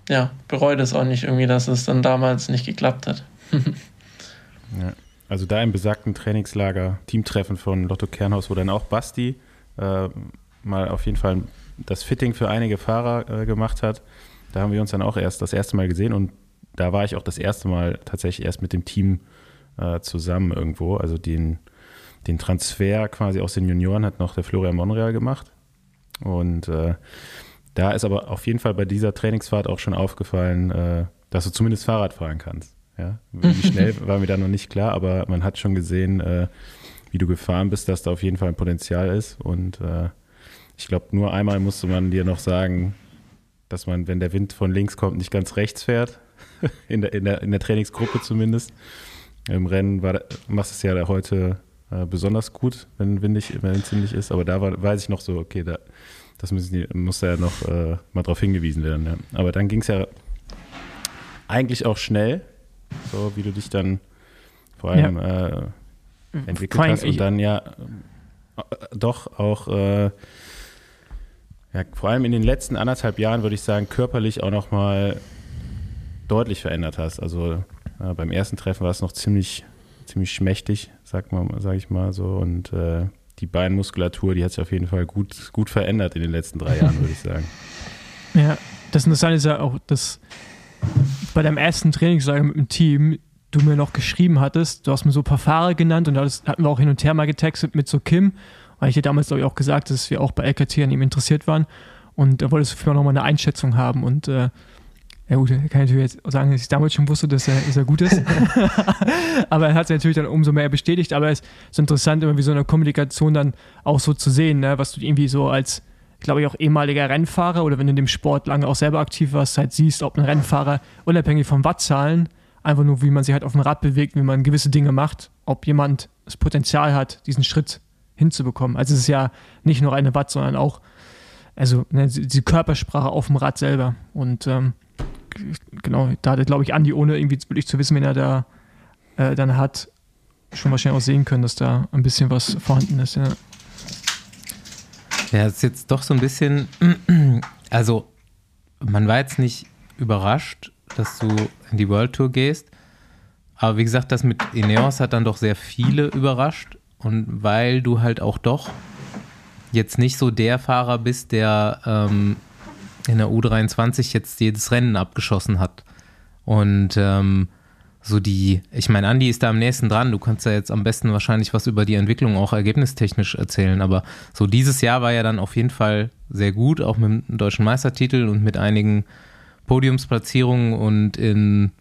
ja, bereue das auch nicht irgendwie, dass es dann damals nicht geklappt hat.
ja, also da im besagten Trainingslager, Teamtreffen von Lotto Kernhaus, wo dann auch Basti äh, mal auf jeden Fall das Fitting für einige Fahrer äh, gemacht hat. Da haben wir uns dann auch erst das erste Mal gesehen und da war ich auch das erste Mal tatsächlich erst mit dem Team äh, zusammen irgendwo. Also den, den Transfer quasi aus den Junioren hat noch der Florian Monreal gemacht. Und äh, da ist aber auf jeden Fall bei dieser Trainingsfahrt auch schon aufgefallen, äh, dass du zumindest Fahrrad fahren kannst. Ja? Wie schnell war mir da noch nicht klar, aber man hat schon gesehen, äh, wie du gefahren bist, dass da auf jeden Fall ein Potenzial ist. Und äh, ich glaube, nur einmal musste man dir noch sagen, dass man, wenn der Wind von links kommt, nicht ganz rechts fährt. in, der, in, der, in der Trainingsgruppe zumindest. Im Rennen war, machst du es ja heute äh, besonders gut, wenn windig, wenn es windig ist. Aber da war, weiß ich noch so, okay, da, das müssen die, muss ja noch äh, mal darauf hingewiesen werden. Ja. Aber dann ging es ja eigentlich auch schnell, so wie du dich dann vor allem ja. äh, entwickelt Fein, hast und dann ja äh, doch auch äh, ja, vor allem in den letzten anderthalb Jahren würde ich sagen, körperlich auch noch mal deutlich verändert hast. Also beim ersten Treffen war es noch ziemlich, ziemlich schmächtig, sag, mal, sag ich mal so. Und äh, die Beinmuskulatur, die hat sich auf jeden Fall gut, gut verändert in den letzten drei Jahren, würde ich sagen.
Ja, das Interessante ist ja auch, dass bei deinem ersten Trainingslager mit dem Team du mir noch geschrieben hattest, du hast mir so ein paar Fahrer genannt und das hatten wir auch hin und her mal getextet mit so Kim, weil ich dir damals, glaube ich, auch gesagt, dass wir auch bei LKT an ihm interessiert waren und da wolltest du für mich noch mal eine Einschätzung haben und äh, ja gut, kann ich natürlich jetzt sagen, dass ich damals schon wusste, dass er, dass er gut ist. aber er hat es natürlich dann umso mehr bestätigt. Aber es ist interessant, immer wie so eine Kommunikation dann auch so zu sehen, ne? was du irgendwie so als, glaube ich, auch ehemaliger Rennfahrer oder wenn du in dem Sport lange auch selber aktiv warst, halt siehst, ob ein Rennfahrer unabhängig von Wattzahlen, einfach nur wie man sich halt auf dem Rad bewegt, wie man gewisse Dinge macht, ob jemand das Potenzial hat, diesen Schritt hinzubekommen. Also es ist ja nicht nur eine Watt, sondern auch also ne, die Körpersprache auf dem Rad selber. Und ähm, genau, da hatte, glaube ich, Andi, ohne irgendwie wirklich zu wissen, wen er da äh, dann hat, schon wahrscheinlich auch sehen können, dass da ein bisschen was vorhanden ist. Ja,
ja ist jetzt doch so ein bisschen, also man war jetzt nicht überrascht, dass du in die World Tour gehst. Aber wie gesagt, das mit Ineos hat dann doch sehr viele überrascht. Und weil du halt auch doch jetzt nicht so der Fahrer bist, der ähm, in der U23 jetzt jedes Rennen abgeschossen hat. Und ähm, so die, ich meine, Andi ist da am nächsten dran. Du kannst ja jetzt am besten wahrscheinlich was über die Entwicklung auch ergebnistechnisch erzählen. Aber so dieses Jahr war ja dann auf jeden Fall sehr gut, auch mit dem deutschen Meistertitel und mit einigen Podiumsplatzierungen und in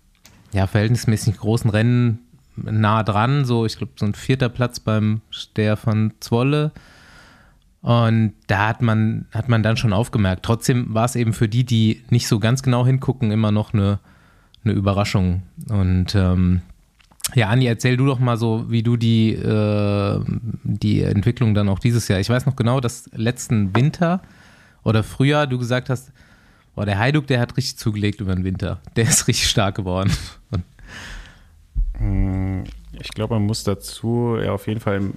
ja, verhältnismäßig großen Rennen nah dran. So, ich glaube, so ein vierter Platz beim Stefan Zwolle. Und da hat man, hat man dann schon aufgemerkt. Trotzdem war es eben für die, die nicht so ganz genau hingucken, immer noch eine eine Überraschung. Und ähm, ja, Andi, erzähl du doch mal so, wie du die, äh, die Entwicklung dann auch dieses Jahr. Ich weiß noch genau, dass letzten Winter oder Frühjahr du gesagt hast, boah, der Heiduk, der hat richtig zugelegt über den Winter. Der ist richtig stark geworden. Und
hm, ich glaube, man muss dazu ja auf jeden Fall in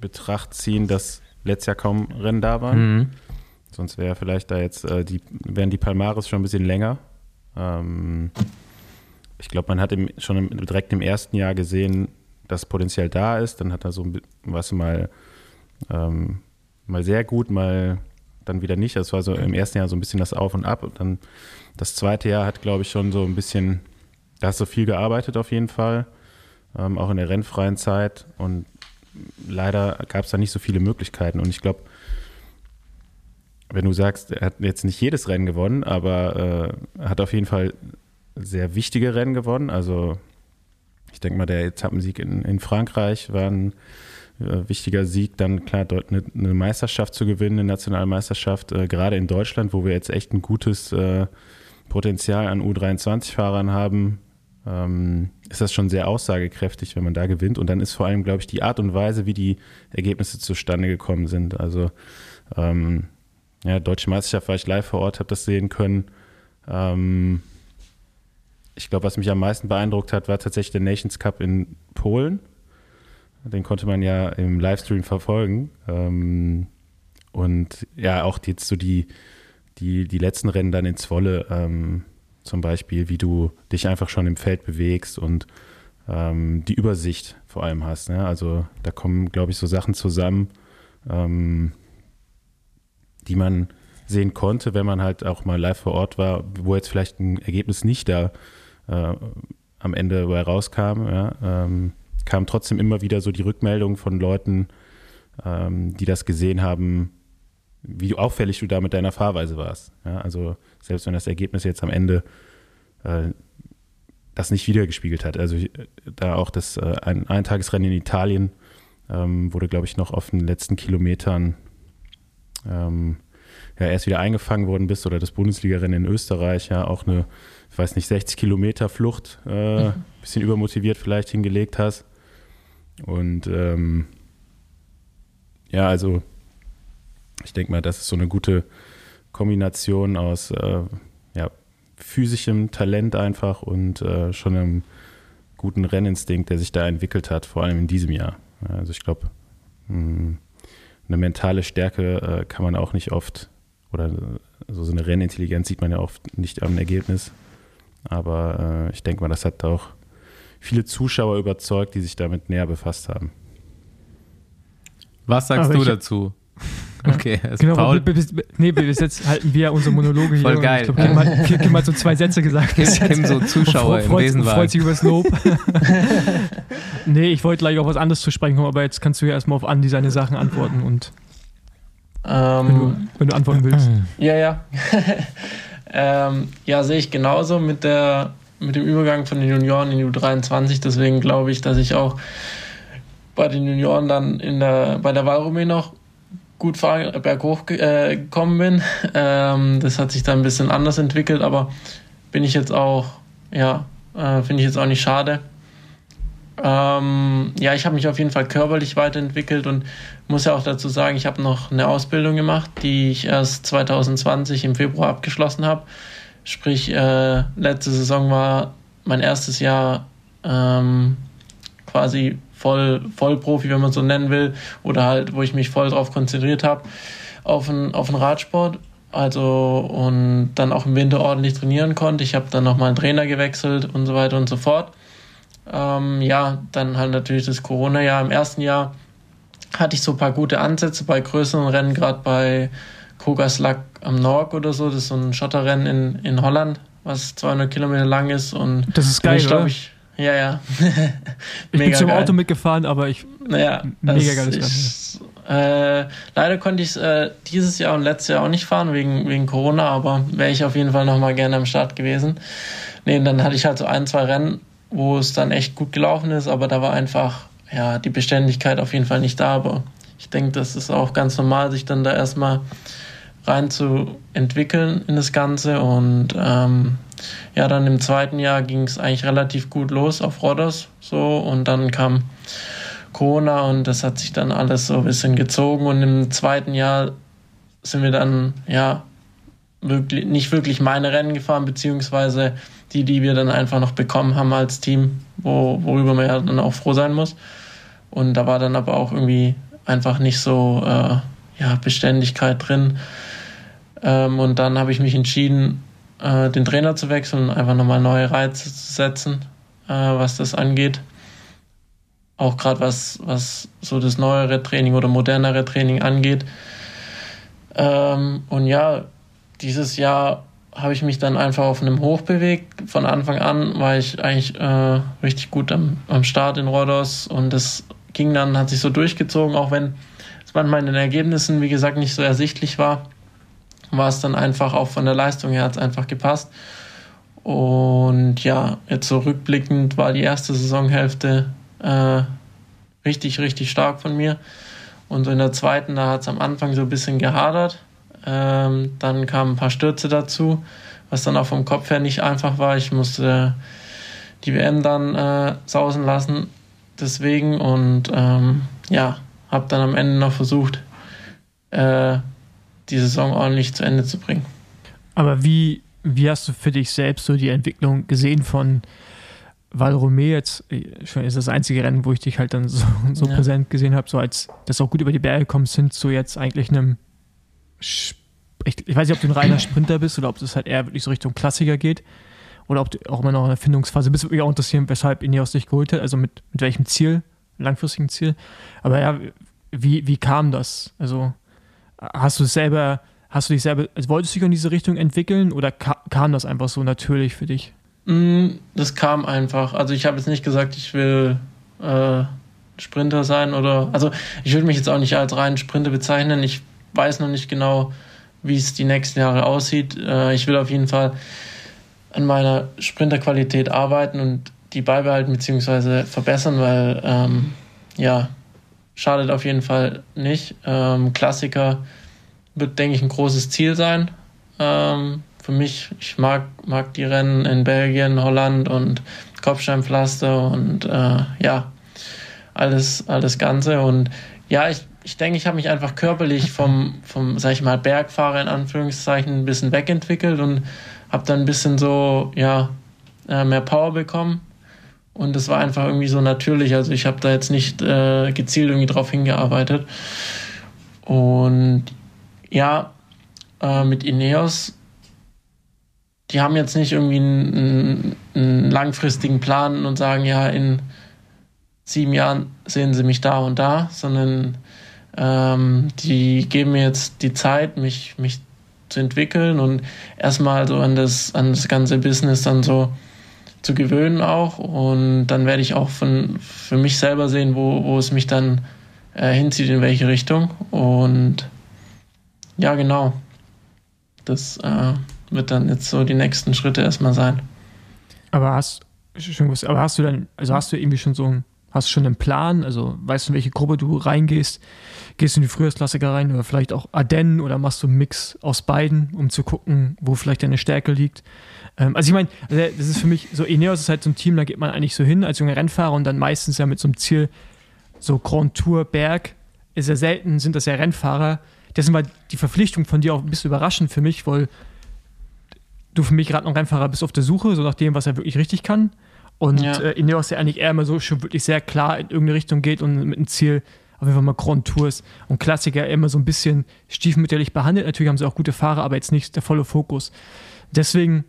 Betracht ziehen, dass letztes Jahr kaum Rennen da waren. Mhm. Sonst wäre vielleicht da jetzt äh, die, wären die Palmares schon ein bisschen länger. Ähm, ich glaube, man hat im, schon im, direkt im ersten Jahr gesehen, dass Potenzial da ist. Dann hat er so was mal, ähm, mal sehr gut, mal dann wieder nicht. Das war so im ersten Jahr so ein bisschen das Auf und Ab. Und dann das zweite Jahr hat, glaube ich, schon so ein bisschen, da hast du viel gearbeitet auf jeden Fall, ähm, auch in der rennfreien Zeit. Und leider gab es da nicht so viele Möglichkeiten. Und ich glaube, wenn du sagst, er hat jetzt nicht jedes Rennen gewonnen, aber äh, hat auf jeden Fall sehr wichtige Rennen gewonnen. Also ich denke mal, der Etappensieg in, in Frankreich war ein äh, wichtiger Sieg. Dann klar, dort eine, eine, Meisterschaft zu gewinnen, eine nationale Meisterschaft, äh, gerade in Deutschland, wo wir jetzt echt ein gutes äh, Potenzial an U23-Fahrern haben, ähm, ist das schon sehr aussagekräftig, wenn man da gewinnt. Und dann ist vor allem, glaube ich, die Art und Weise, wie die Ergebnisse zustande gekommen sind. Also ähm, ja, Deutsche Meisterschaft war ich live vor Ort, habe das sehen können. Ähm, ich glaube, was mich am meisten beeindruckt hat, war tatsächlich der Nations Cup in Polen. Den konnte man ja im Livestream verfolgen. Ähm, und ja, auch jetzt so die, die, die letzten Rennen dann in Zwolle ähm, zum Beispiel, wie du dich einfach schon im Feld bewegst und ähm, die Übersicht vor allem hast. Ne? Also da kommen, glaube ich, so Sachen zusammen. Ähm, die man sehen konnte, wenn man halt auch mal live vor Ort war, wo jetzt vielleicht ein Ergebnis nicht da äh, am Ende rauskam, ja, ähm, kam trotzdem immer wieder so die Rückmeldung von Leuten, ähm, die das gesehen haben, wie auffällig du da mit deiner Fahrweise warst. Ja, also selbst wenn das Ergebnis jetzt am Ende äh, das nicht wiedergespiegelt hat. Also da auch das äh, ein Eintagesrennen in Italien ähm, wurde, glaube ich, noch auf den letzten Kilometern ähm, ja, erst wieder eingefangen worden bist oder das Bundesligarennen in Österreich ja auch eine, ich weiß nicht, 60 Kilometer Flucht, äh, mhm. bisschen übermotiviert vielleicht hingelegt hast. Und ähm, ja, also ich denke mal, das ist so eine gute Kombination aus äh, ja, physischem Talent einfach und äh, schon einem guten Renninstinkt, der sich da entwickelt hat, vor allem in diesem Jahr. Also ich glaube, hm, eine mentale Stärke äh, kann man auch nicht oft, oder so, so eine Rennintelligenz sieht man ja oft nicht am Ergebnis. Aber äh, ich denke mal, das hat auch viele Zuschauer überzeugt, die sich damit näher befasst haben.
Was sagst Aber du dazu?
Okay, also genau, Paul. Bis, nee, bis jetzt halten wir unsere Monologe hier.
Voll geil. Ich
glaube, Kim, hat, Kim hat so zwei Sätze gesagt.
Kim, Kim so Zuschauer
freut, im Wesenwagen. freut sich über das Lob. nee, ich wollte gleich auch was anderes zu sprechen kommen, aber jetzt kannst du ja erstmal auf Andi seine Sachen antworten und
ähm,
wenn, du, wenn, du, antworten willst.
Ja, ja. ähm, ja, sehe ich genauso mit, der, mit dem Übergang von den Junioren in die U23. Deswegen glaube ich, dass ich auch bei den Junioren dann in der, bei der Wahlrumee noch gut berghoch äh, gekommen bin. Ähm, das hat sich dann ein bisschen anders entwickelt, aber bin ich jetzt auch, ja, äh, finde ich jetzt auch nicht schade. Ähm, ja, ich habe mich auf jeden Fall körperlich weiterentwickelt und muss ja auch dazu sagen, ich habe noch eine Ausbildung gemacht, die ich erst 2020 im Februar abgeschlossen habe. Sprich, äh, letzte Saison war mein erstes Jahr ähm, quasi voll, Vollprofi, wenn man so nennen will, oder halt, wo ich mich voll drauf konzentriert habe, auf den, auf den Radsport. Also und dann auch im Winter ordentlich trainieren konnte. Ich habe dann nochmal einen Trainer gewechselt und so weiter und so fort. Ähm, ja, dann halt natürlich das Corona-Jahr. Im ersten Jahr hatte ich so ein paar gute Ansätze bei größeren Rennen, gerade bei Kogaslak am Norg oder so. Das ist so ein Schotterrennen in, in Holland, was 200 Kilometer lang ist. Und
das ist geil, oder?
Ich, ja, ja.
ich bin zum geil. Auto mitgefahren, aber ich.
Naja,
mega geiles
Rennen. Äh, leider konnte ich es äh, dieses Jahr und letztes Jahr auch nicht fahren, wegen, wegen Corona, aber wäre ich auf jeden Fall nochmal gerne am Start gewesen. Nee, und dann hatte ich halt so ein, zwei Rennen, wo es dann echt gut gelaufen ist, aber da war einfach ja, die Beständigkeit auf jeden Fall nicht da. Aber ich denke, das ist auch ganz normal, sich dann da erstmal rein zu entwickeln in das Ganze. Und ähm, ja, dann im zweiten Jahr ging es eigentlich relativ gut los auf Rodders so und dann kam Corona und das hat sich dann alles so ein bisschen gezogen und im zweiten Jahr sind wir dann ja wirklich nicht wirklich meine Rennen gefahren, beziehungsweise die, die wir dann einfach noch bekommen haben als Team, wo, worüber man ja dann auch froh sein muss. Und da war dann aber auch irgendwie einfach nicht so äh, ja, Beständigkeit drin. Ähm, und dann habe ich mich entschieden, äh, den Trainer zu wechseln einfach nochmal neue Reize zu setzen, äh, was das angeht. Auch gerade was, was so das neuere Training oder modernere Training angeht. Ähm, und ja, dieses Jahr habe ich mich dann einfach auf einem Hoch bewegt. Von Anfang an war ich eigentlich äh, richtig gut am, am Start in Rhodos und das ging dann, hat sich so durchgezogen, auch wenn es manchmal in den Ergebnissen, wie gesagt, nicht so ersichtlich war, war es dann einfach auch von der Leistung her hat es einfach gepasst. Und ja, jetzt so rückblickend war die erste Saisonhälfte äh, richtig, richtig stark von mir. Und so in der zweiten, da hat es am Anfang so ein bisschen gehadert. Ähm, dann kamen ein paar Stürze dazu, was dann auch vom Kopf her nicht einfach war. Ich musste die WM dann äh, sausen lassen, deswegen und ähm, ja, habe dann am Ende noch versucht, äh, die Saison ordentlich zu Ende zu bringen.
Aber wie, wie hast du für dich selbst so die Entwicklung gesehen von Val Romé jetzt, schon ist das einzige Rennen, wo ich dich halt dann so, so ja. präsent gesehen habe, so als das auch gut über die Berge kommst, sind zu jetzt eigentlich einem ich, ich, weiß nicht, ob du ein reiner Sprinter bist oder ob es halt eher wirklich so Richtung Klassiker geht. Oder ob du auch immer noch in der Findungsphase bist. Würde mich auch interessieren, weshalb Ineos dich geholt hat. Also mit, mit welchem Ziel, langfristigen Ziel. Aber ja, wie, wie kam das? Also hast du selber, hast du dich selber, also wolltest du dich in diese Richtung entwickeln oder ka kam das einfach so natürlich für dich?
Mm, das kam einfach. Also ich habe jetzt nicht gesagt, ich will äh, Sprinter sein oder, also ich würde mich jetzt auch nicht als reinen Sprinter bezeichnen. Ich weiß noch nicht genau, wie es die nächsten Jahre aussieht. Äh, ich will auf jeden Fall an meiner Sprinterqualität arbeiten und die beibehalten bzw. verbessern, weil ähm, ja, schadet auf jeden Fall nicht. Ähm, Klassiker wird, denke ich, ein großes Ziel sein. Ähm, für mich, ich mag, mag die Rennen in Belgien, Holland und Kopfsteinpflaster und äh, ja, alles, alles Ganze. Und ja, ich, ich denke, ich habe mich einfach körperlich vom, vom, sag ich mal, Bergfahrer in Anführungszeichen ein bisschen wegentwickelt und habe dann ein bisschen so, ja, äh, mehr Power bekommen. Und das war einfach irgendwie so natürlich. Also ich habe da jetzt nicht äh, gezielt irgendwie drauf hingearbeitet. Und ja, äh, mit Ineos, die haben jetzt nicht irgendwie einen, einen langfristigen Plan und sagen, ja, in sieben Jahren sehen sie mich da und da, sondern ähm, die geben mir jetzt die Zeit, mich, mich zu entwickeln und erstmal so an das, an das ganze Business dann so zu gewöhnen auch. Und dann werde ich auch von, für mich selber sehen, wo, wo es mich dann äh, hinzieht, in welche Richtung. Und ja, genau. Das äh, wird dann jetzt so die nächsten Schritte erstmal sein.
Aber hast, aber hast du dann, also hast du irgendwie schon so ein Hast du schon einen Plan? Also weißt du, in welche Gruppe du reingehst? Gehst du in die Frühjahrsklassiker rein oder vielleicht auch Ardennen oder machst du einen Mix aus beiden, um zu gucken, wo vielleicht deine Stärke liegt? Ähm, also ich meine, also das ist für mich so, Ineos ist halt so ein Team, da geht man eigentlich so hin als junger Rennfahrer und dann meistens ja mit so einem Ziel, so Grand Tour, Berg, ist ja selten, sind das ja Rennfahrer. Deswegen war die Verpflichtung von dir auch ein bisschen überraschend für mich, weil du für mich gerade noch Rennfahrer bist auf der Suche, so nach dem, was er wirklich richtig kann. Und
Ja.
äh, Ineos ja eigentlich eher immer so schon wirklich sehr klar in irgendeine Richtung geht und mit dem Ziel auf jeden Fall mal Grand Tours und Klassiker immer so ein bisschen stiefmütterlich behandelt. Natürlich haben sie auch gute Fahrer, aber jetzt nicht der volle Fokus. Deswegen,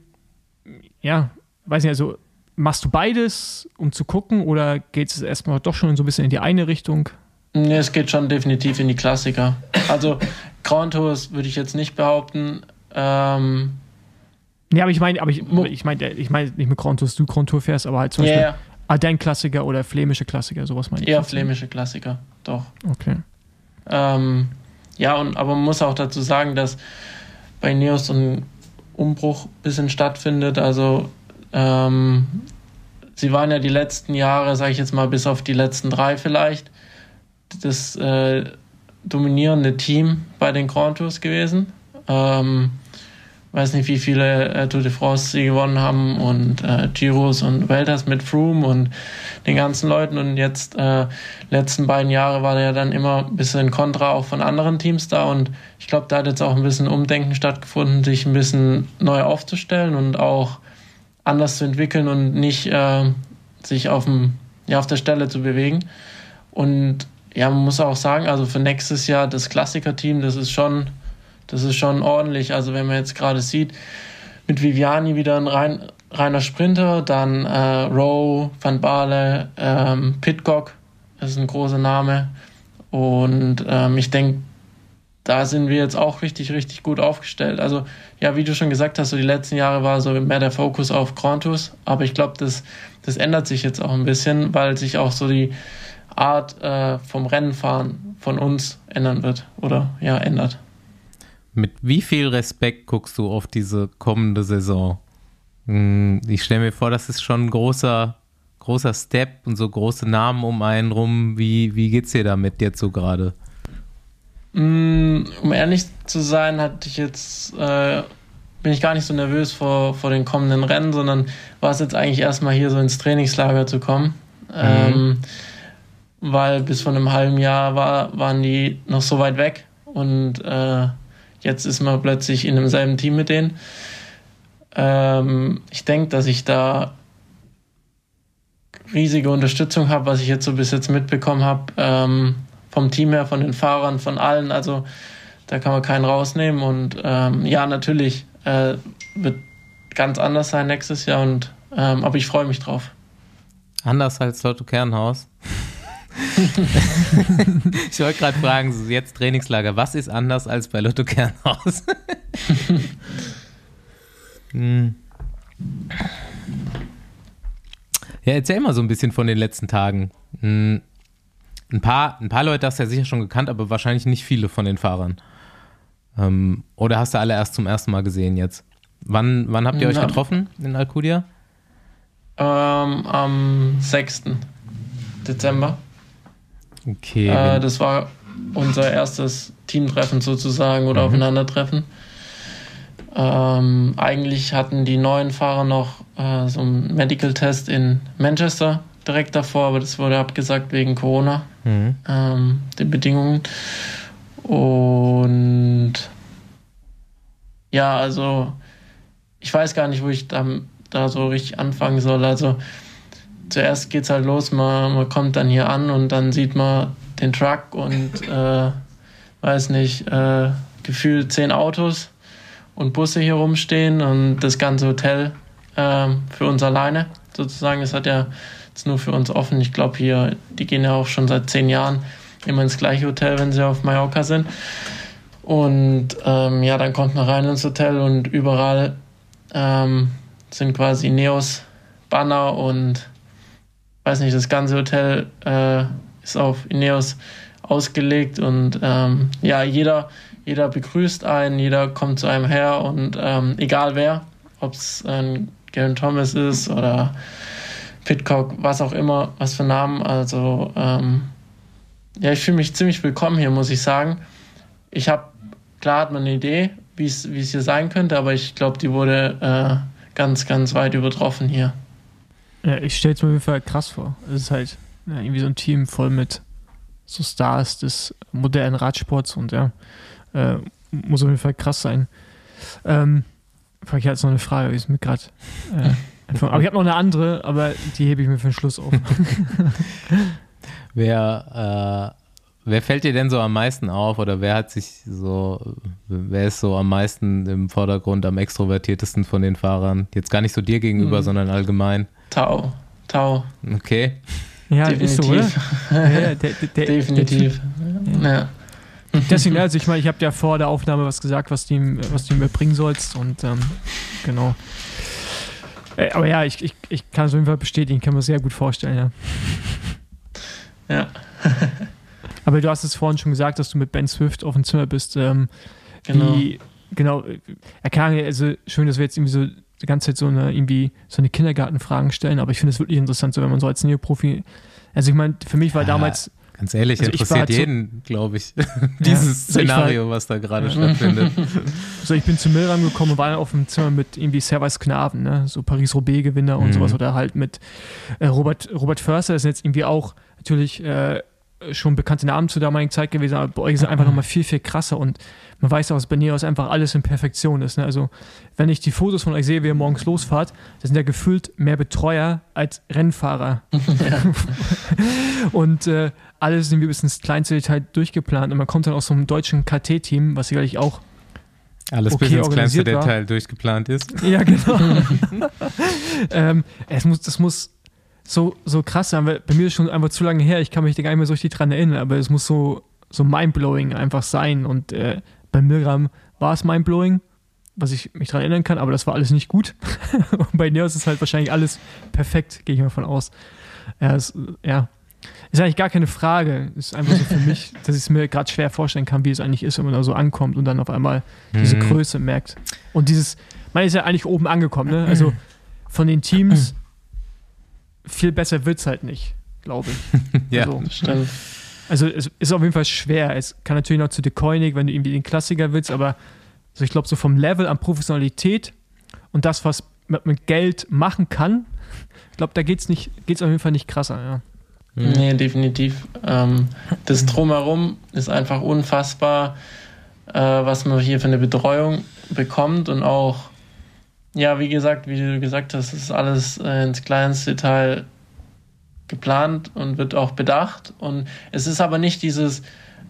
ja, weiß nicht, also machst du beides, um zu gucken, oder geht es erstmal doch schon so ein bisschen in die eine Richtung?
Nee, es geht schon definitiv in die Klassiker. Also Grand Tours würde ich jetzt nicht behaupten. Ähm,
Nee, aber ich meine, aber ich, ich meine, ich meine nicht mit Grand Tours, du Grand Tour fährst, aber halt zum
ja,
Beispiel
ja,
Ardennes-Klassiker oder flämische Klassiker, sowas meine ich.
eher
jetzt.
flämische Klassiker, doch.
Okay.
Ähm, ja, und, aber man muss auch dazu sagen, dass bei Neos ein Umbruch ein bisschen stattfindet. Also ähm, sie waren ja die letzten Jahre, sage ich jetzt mal, bis auf die letzten drei vielleicht, das äh, dominierende Team bei den Grand Tours gewesen. Ähm, weiß nicht, wie viele äh, Tour de France sie gewonnen haben und äh, Giros und Welters mit Froome und den ganzen Leuten und jetzt äh, letzten beiden Jahre war der dann immer ein bisschen Kontra auch von anderen Teams da und ich glaube, da hat jetzt auch ein bisschen Umdenken stattgefunden, sich ein bisschen neu aufzustellen und auch anders zu entwickeln und nicht äh, sich auf, ja, auf der Stelle zu bewegen. Und ja, man muss auch sagen, also für nächstes Jahr das Klassiker-Team, das ist schon, das ist schon ordentlich. Also wenn man jetzt gerade sieht, mit Viviani wieder ein rein, reiner Sprinter, dann äh, Rowe, Van Baale, ähm, Pitcock, das ist ein großer Name. Und ähm, ich denke, da sind wir jetzt auch richtig, richtig gut aufgestellt. Also, ja, wie du schon gesagt hast, so die letzten Jahre war so mehr der Fokus auf Grand aber ich glaube, das, das ändert sich jetzt auch ein bisschen, weil sich auch so die Art äh, vom Rennenfahren von uns ändern wird oder ja, ändert.
Mit wie viel Respekt guckst du auf diese kommende Saison? Hm, Ich stelle mir vor, das ist schon ein großer, großer Step und so große Namen um einen rum. Wie, wie geht's dir damit jetzt so gerade?
Mm, Um ehrlich zu sein, hatte ich jetzt, äh, bin ich gar nicht so nervös vor, vor den kommenden Rennen, sondern war es jetzt eigentlich erstmal hier so ins Trainingslager zu kommen. Ähm, weil bis vor einem halben Jahr war, waren die noch so weit weg und äh, jetzt ist man plötzlich in demselben Team mit denen. Ähm, ich denke, dass ich da riesige Unterstützung habe, was ich jetzt so bis jetzt mitbekommen habe, ähm, vom Team her, von den Fahrern, von allen. Also da kann man keinen rausnehmen. Und ähm, ja, natürlich äh, wird ganz anders sein nächstes Jahr. Und ähm, aber ich freue mich drauf.
Anders als Lotto Kernhaus? ich wollte gerade fragen, jetzt Trainingslager, was ist anders als bei Lotto Kernhaus? Hm. Ja, erzähl mal so ein bisschen von den letzten Tagen. Hm, Ein paar, ein paar Leute hast du ja sicher schon gekannt, aber wahrscheinlich nicht viele von den Fahrern. Ähm, oder hast du alle erst zum ersten Mal gesehen jetzt? Wann, wann habt ihr euch
Na.
getroffen in Alcudia?
Ähm, am 6. Dezember.
Okay.
Äh, das war unser erstes Teamtreffen sozusagen oder Aufeinandertreffen. Ähm, eigentlich hatten die neuen Fahrer noch äh, so einen Medical-Test in Manchester direkt davor, aber das wurde abgesagt wegen Corona,
Mhm.
ähm, den Bedingungen. Und ja, also ich weiß gar nicht, wo ich da, da so richtig anfangen soll. Also zuerst geht's halt los, man, man kommt dann hier an und dann sieht man den Truck und äh, weiß nicht, äh, gefühlt zehn Autos und Busse hier rumstehen und das ganze Hotel ähm, für uns alleine sozusagen. Das hat ja jetzt nur für uns offen. Ich glaube hier, die gehen ja auch schon seit zehn Jahren immer ins gleiche Hotel, wenn sie auf Mallorca sind. Und ähm, ja, dann kommt man rein ins Hotel und überall ähm, sind quasi Neos Banner und weiß nicht, das ganze Hotel äh, ist auf Ineos ausgelegt und ähm, ja, jeder, jeder begrüßt einen, jeder kommt zu einem her und ähm, egal wer, ob es ein Garen Thomas ist oder Pitcock, was auch immer, was für Namen, also ähm, ja, ich fühle mich ziemlich willkommen hier, muss ich sagen. Ich habe, klar hat man eine Idee, wie es wie es hier sein könnte, aber ich glaube, die wurde äh, ganz, ganz weit übertroffen hier.
Ja, ich stelle es mir auf jeden Fall krass vor. Es ist halt ja, irgendwie so ein Team voll mit so Stars des modernen Radsports und ja, äh, muss auf jeden Fall krass sein. Ähm, ich jetzt noch eine Frage, es mir gerade äh, Aber ich habe noch eine andere, aber die hebe ich mir für den Schluss auf.
wer, äh, wer fällt dir denn so am meisten auf oder wer hat sich so, wer ist so am meisten im Vordergrund, am extrovertiertesten von den Fahrern? Jetzt gar nicht so dir gegenüber,
Mhm.
sondern allgemein.
Tau. Tau.
Okay.
Ja, ist so, oder?
Definitiv.
Ja, der, der, der,
Definitiv. Ja.
Deswegen, also ich meine, ich habe ja vor der Aufnahme was gesagt, was du ihm, was du ihm bringen sollst und ähm, genau. Äh, Aber ja, ich, ich, ich kann es auf jeden Fall bestätigen, kann mir sehr gut vorstellen, ja.
Ja,
Aber du hast es vorhin schon gesagt, dass du mit Ben Swift auf dem Zimmer bist. Ähm,
genau.
Wie, genau, äh, er kann, also schön, dass wir jetzt irgendwie so die ganze Zeit so eine, irgendwie so eine Kindergartenfragen stellen, aber ich finde es wirklich interessant, so wenn man so als Neoprofi, also ich meine, für mich war
Ja,
damals,
Ganz ehrlich,
Also
interessiert
halt so-
jeden, glaube ich, dieses
so ich war-
Szenario, was da gerade stattfindet.
so ich bin zu Milram gekommen und war dann auf dem Zimmer mit irgendwie Servais Knaven, ne, so Paris-Roubaix-Gewinner und
Mhm.
sowas oder halt mit äh, Robert, Robert Förster, das ist jetzt irgendwie auch natürlich äh, schon bekannte Namen zur damaligen Zeit gewesen, aber bei euch sind einfach nochmal viel, viel krasser und man weiß auch, dass bei Neos einfach alles in Perfektion ist. Ne? Also, wenn ich die Fotos von euch sehe, wie ihr morgens losfahrt, das sind ja gefühlt mehr Betreuer als Rennfahrer. und äh, alles ist irgendwie bis ins kleinste Detail durchgeplant und man kommt dann aus so einem deutschen KT-Team, was sicherlich auch
Alles
Okay,
bis ins kleinste. Detail durchgeplant ist.
ja, genau. ähm, es muss, das muss so, so krass sein, weil bei mir ist schon einfach zu lange her, ich kann mich da gar nicht mehr so richtig dran erinnern, aber es muss so, so mindblowing einfach sein. Und äh, bei Milgram war es mindblowing, was ich mich daran erinnern kann, aber das war alles nicht gut. Und bei Neos ist halt wahrscheinlich alles perfekt, gehe ich mal von aus. Ja, es, ja. Ist eigentlich gar keine Frage. Ist einfach so für mich, dass ich es mir gerade schwer vorstellen kann, wie es eigentlich ist, wenn man da so ankommt und dann auf einmal diese
Mhm.
Größe merkt. Und dieses, man ist ja eigentlich oben angekommen, ne? Also von den Teams viel besser wird es halt nicht, glaube ich.
Ja.
Also,
Stimmt.
also es ist auf jeden Fall schwer. Es kann natürlich noch zu Koenig, wenn du irgendwie den Klassiker willst, aber also ich glaube, so vom Level an Professionalität und das, was man mit Geld machen kann, ich glaube, da geht es nicht, geht's auf jeden Fall nicht krasser, ja.
Mhm.
Nee, definitiv. Ähm, das Drumherum ist einfach unfassbar, äh, was man hier für eine Betreuung bekommt und auch, ja, wie gesagt, wie du gesagt hast, ist alles äh, ins kleinste Detail geplant und wird auch bedacht. Und es ist aber nicht dieses,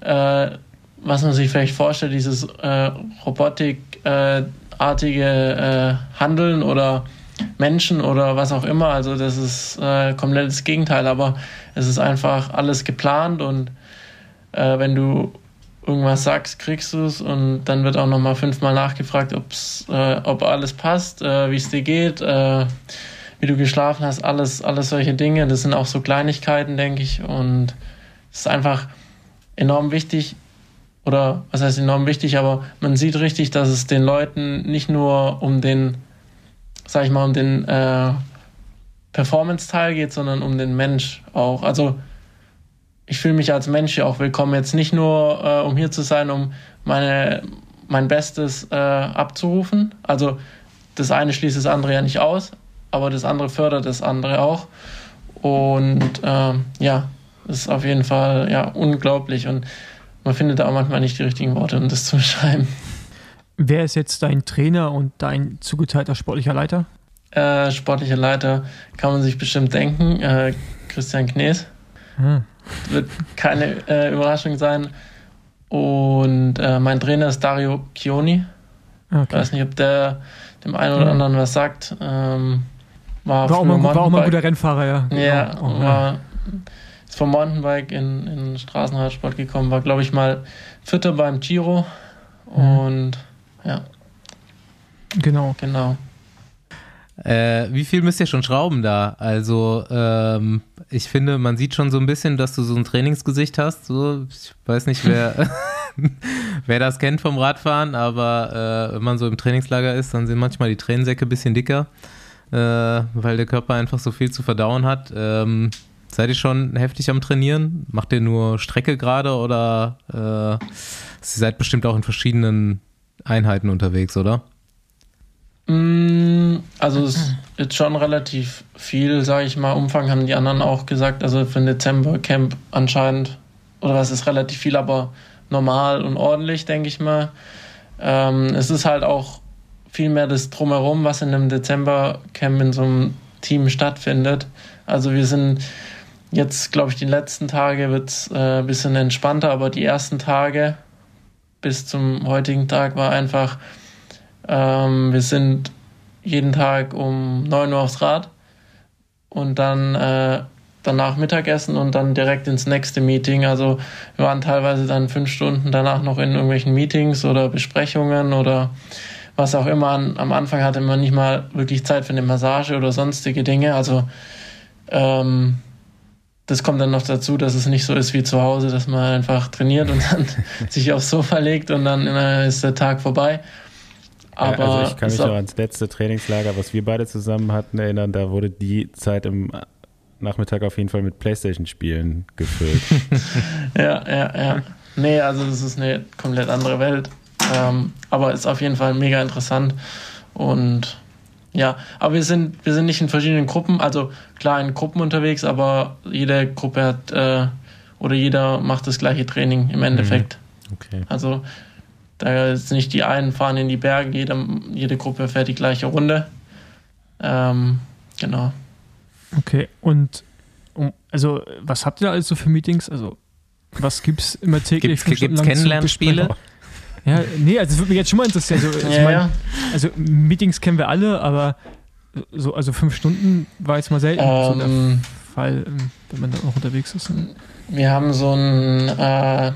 äh, was man sich vielleicht vorstellt, dieses äh, robotikartige äh, Handeln oder Menschen oder was auch immer. Also das ist äh, komplett das Gegenteil, aber es ist einfach alles geplant und äh, wenn du irgendwas sagst, kriegst du es und dann wird auch nochmal fünfmal nachgefragt, ob's, äh, ob alles passt, äh, wie es dir geht, äh, wie du geschlafen hast, alles, alles solche Dinge. Das sind auch so Kleinigkeiten, denke ich. Und es ist einfach enorm wichtig, oder was heißt enorm wichtig, aber man sieht richtig, dass es den Leuten nicht nur um den, sag ich mal, um den äh, Performance-Teil geht, sondern um den Mensch auch. Also ich fühle mich als Mensch ja auch willkommen, jetzt nicht nur, äh, um hier zu sein, um meine, mein Bestes äh, abzurufen. Also das eine schließt das andere ja nicht aus, aber das andere fördert das andere auch. Und ähm, ja, das ist auf jeden Fall ja unglaublich und man findet da auch manchmal nicht die richtigen Worte, um das zu beschreiben.
Wer ist jetzt dein Trainer und dein zugeteilter sportlicher Leiter?
Äh, sportlicher Leiter kann man sich bestimmt denken, äh, Christian Knees.
Hm.
Wird keine äh, Überraschung sein. Und äh, mein Trainer ist Dario Chioni. Ich
Okay.
weiß nicht, ob der dem einen oder
Ja.
anderen was sagt. Ähm, war,
War auch, mal, war auch mal ein guter Rennfahrer, ja.
Ja,
Genau. Oh,
war, ist vom Mountainbike in, in Straßenradsport gekommen, war, glaube ich, mal Vierter beim Giro.
Mhm.
Und ja,
Genau.
genau.
Äh, wie viel müsst ihr schon schrauben da? Also, ähm, ich finde, man sieht schon so ein bisschen, dass du so ein Trainingsgesicht hast. So, ich weiß nicht, wer, wer das kennt vom Radfahren, aber äh, wenn man so im Trainingslager ist, dann sind manchmal die Tränensäcke ein bisschen dicker, äh, weil der Körper einfach so viel zu verdauen hat. Ähm, seid ihr schon heftig am Trainieren? Macht ihr nur Strecke gerade oder äh, ihr seid bestimmt auch in verschiedenen Einheiten unterwegs, oder?
Mm, Also es ist schon relativ viel, sage ich mal. Umfang haben die anderen auch gesagt. Also für ein Dezember-Camp anscheinend, oder was ist relativ viel, aber normal und ordentlich, denke ich mal. Ähm, es ist halt auch vielmehr das Drumherum, was in einem Dezember-Camp in so einem Team stattfindet. Also wir sind jetzt, glaube ich, die letzten Tage wird es äh, ein bisschen entspannter, aber die ersten Tage bis zum heutigen Tag war einfach, ähm, wir sind jeden Tag um 9 Uhr aufs Rad und dann äh, danach Mittagessen und dann direkt ins nächste Meeting. Also wir waren teilweise dann fünf Stunden danach noch in irgendwelchen Meetings oder Besprechungen oder was auch immer. Am Anfang hatte man nicht mal wirklich Zeit für eine Massage oder sonstige Dinge. Also ähm, das kommt dann noch dazu, dass es nicht so ist wie zu Hause, dass man einfach trainiert und dann sich aufs Sofa legt und dann äh, ist der Tag vorbei.
Aber ja, also ich kann mich noch ans letzte Trainingslager, was wir beide zusammen hatten, erinnern. Da wurde die Zeit im Nachmittag auf jeden Fall mit Playstation-Spielen gefüllt.
ja, ja, ja. Nee, also das ist eine komplett andere Welt. Ähm, aber ist auf jeden Fall mega interessant. Und ja, aber wir sind, wir sind nicht in verschiedenen Gruppen, also klar in Gruppen unterwegs, aber jede Gruppe hat äh, oder jeder macht das gleiche Training im Endeffekt.
Mhm. Okay.
Also da ist nicht die einen fahren in die Berge, jede, jede Gruppe fährt die gleiche Runde. Ähm, genau.
Okay, und um, also was habt ihr also für Meetings? Also was gibt es immer täglich?
Gibt es Kennenlernspiele?
Ja, nee, also das würde mich jetzt schon mal interessieren. Also, ja, mein, ja. also Meetings kennen wir alle, aber so, also fünf Stunden war jetzt mal selten ähm, so der ähm, Fall, ähm, wenn man da noch unterwegs ist.
Wir haben so ein äh,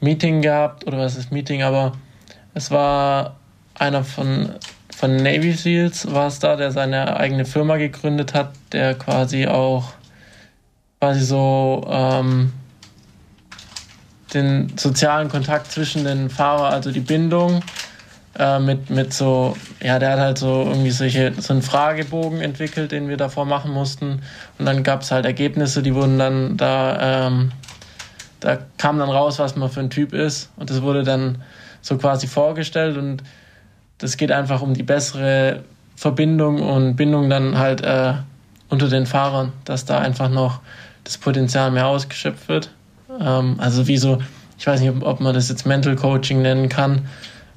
Meeting gehabt, oder was ist Meeting, aber es war einer von von Navy Seals war es da, der seine eigene Firma gegründet hat, der quasi auch quasi so ähm, den sozialen Kontakt zwischen den Fahrern, also die Bindung äh, mit, mit so, ja, der hat halt so irgendwie solche, so einen Fragebogen entwickelt, den wir davor machen mussten. Und dann gab es halt Ergebnisse, die wurden dann da, ähm, da kam dann raus, was man für ein Typ ist. Und das wurde dann so quasi vorgestellt und das geht einfach um die bessere Verbindung und Bindung dann halt äh, unter den Fahrern, dass da einfach noch das Potenzial mehr ausgeschöpft wird. Ähm, also wie so, ich weiß nicht, ob, man das jetzt Mental Coaching nennen kann.